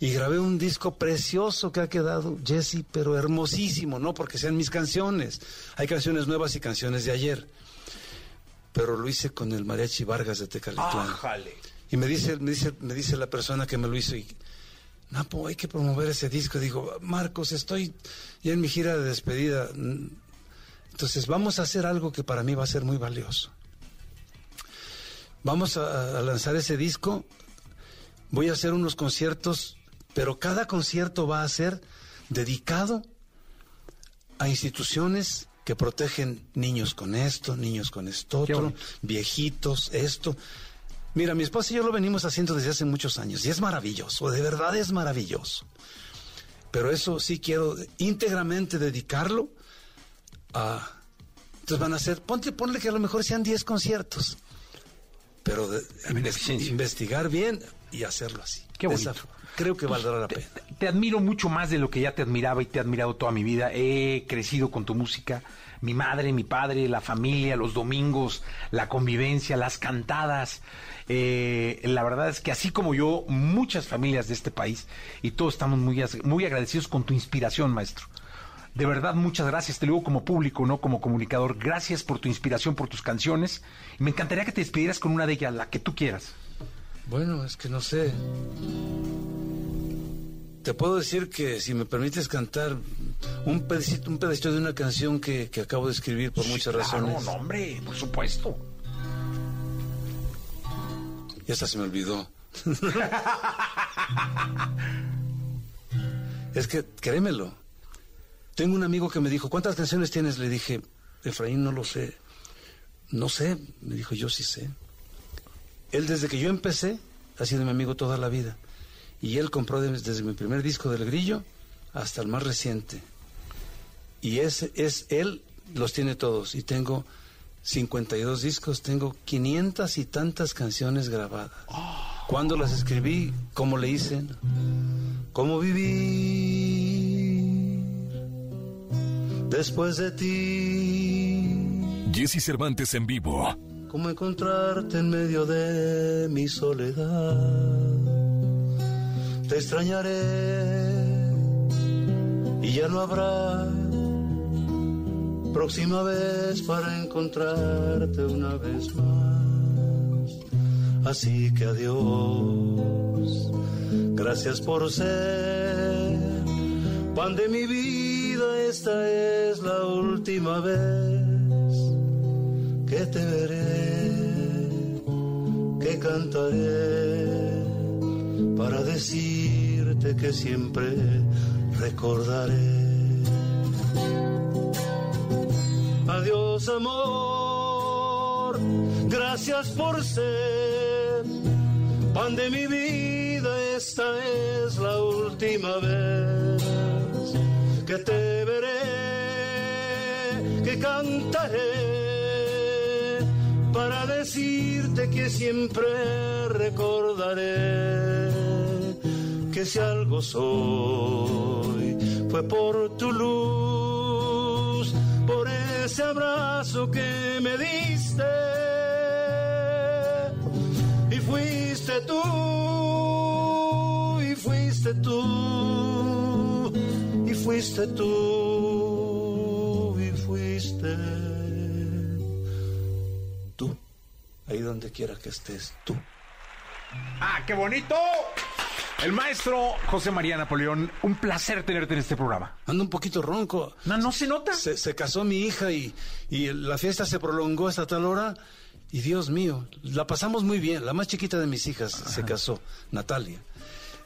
Y grabé un disco precioso que ha quedado, Jesse, pero hermosísimo, no porque sean mis canciones. Hay canciones nuevas y canciones de ayer. Pero lo hice con el Mariachi Vargas de Tecalitlán. Y me dice, me dice, me dice la persona que me lo hizo y Napo, hay que promover ese disco. Digo, Marcos, estoy ya en mi gira de despedida. Entonces, vamos a hacer algo que para mí va a ser muy valioso. Vamos a, a lanzar ese disco. Voy a hacer unos conciertos, pero cada concierto va a ser dedicado a instituciones que protegen niños con esto, niños con esto otro, viejitos, esto. Mira, mi esposa y yo lo venimos haciendo desde hace muchos años y es maravilloso, de verdad es maravilloso. Pero eso sí quiero íntegramente dedicarlo a... Entonces van a ser, ponte, ponle que a lo mejor sean 10 conciertos, pero de, investigar bien y hacerlo así. Qué bonito. Esa, creo que valdrá la pena. Te, te, admiro mucho más de lo que ya te admiraba y te he admirado toda mi vida. He crecido con tu música. Mi madre, mi padre, la familia, los domingos, la convivencia, las cantadas. Eh, la verdad es que así como yo, muchas familias de este país y todos estamos muy, muy agradecidos con tu inspiración, maestro. De verdad, muchas gracias. Te lo digo como público, no como comunicador. Gracias por tu inspiración, por tus canciones. Me encantaría que te despidieras con una de ellas, la que tú quieras. Bueno, es que no sé. Te puedo decir que si me permites cantar un pedacito, un pedacito de una canción que, que acabo de escribir por sí, muchas claro, razones. No, hombre, por supuesto. Y hasta se me olvidó. (laughs) es que, créemelo. Tengo un amigo que me dijo, ¿cuántas canciones tienes? Le dije, Efraín, no lo sé. No sé. Me dijo, yo sí sé. Él desde que yo empecé ha sido mi amigo toda la vida. Y él compró de, desde mi primer disco del grillo hasta el más reciente. Y ese es él, los tiene todos. Y tengo 52 discos, tengo 500 y tantas canciones grabadas. ¿Cuándo las escribí? ¿Cómo le hice? ¿Cómo viví después de ti? Jesse Cervantes en vivo. ¿Cómo encontrarte en medio de mi soledad? Te extrañaré y ya no habrá próxima vez para encontrarte una vez más. Así que adiós, gracias por ser pan de mi vida, esta es la última vez que te veré, que cantaré para que siempre recordaré. Adiós amor, gracias por ser pan de mi vida, esta es la última vez que te veré, que cantaré para decirte que siempre recordaré que si algo soy fue por tu luz, por ese abrazo que me diste y fuiste tú, y fuiste tú, y fuiste tú, y fuiste tú, ahí donde quiera que estés, tú. ¡Ah, qué bonito! El maestro José María Napoleón, un placer tenerte en este programa. Ando un poquito ronco. No, no se nota. Se, se casó mi hija y, y la fiesta se prolongó hasta tal hora. Y Dios mío, la pasamos muy bien. La más chiquita de mis hijas se casó, Natalia.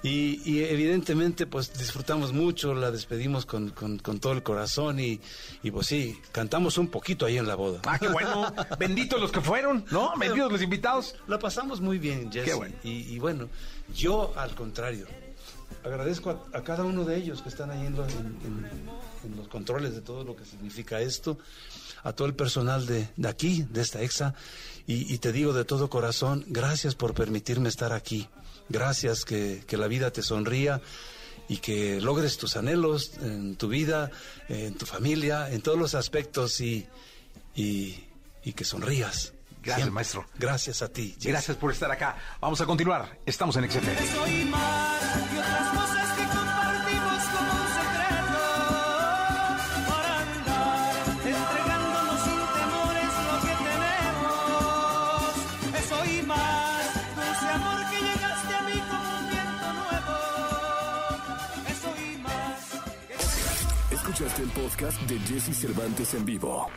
Y, y evidentemente, pues disfrutamos mucho, la despedimos con, con- con todo el corazón y, y pues sí, cantamos un poquito ahí en la boda. Ah, qué bueno. Benditos los que fueron, ¿no? (laughs) Benditos los invitados. La pasamos muy bien, Jesse. Qué bueno. Y, y bueno, yo al contrario, agradezco a, cada uno de ellos que están ahí en los, controles de todo lo que significa esto, a todo el personal de, aquí, de esta EXA, y, te digo de todo corazón, gracias por permitirme estar aquí. Gracias que, la vida te sonría y que logres tus anhelos en tu vida, en tu familia, en todos los aspectos y, y que sonrías. Gracias, Siempre. maestro. Gracias a ti. Jesse. Gracias por estar acá. Vamos a continuar. Estamos en XFM. Soy más y otras cosas que compartimos como un secreto para andar entregándonos sin temores lo que tenemos. Soy más dulce amor que llegaste a mí como un viento nuevo. Soy más. Escuchaste el podcast de Jesse Cervantes en vivo.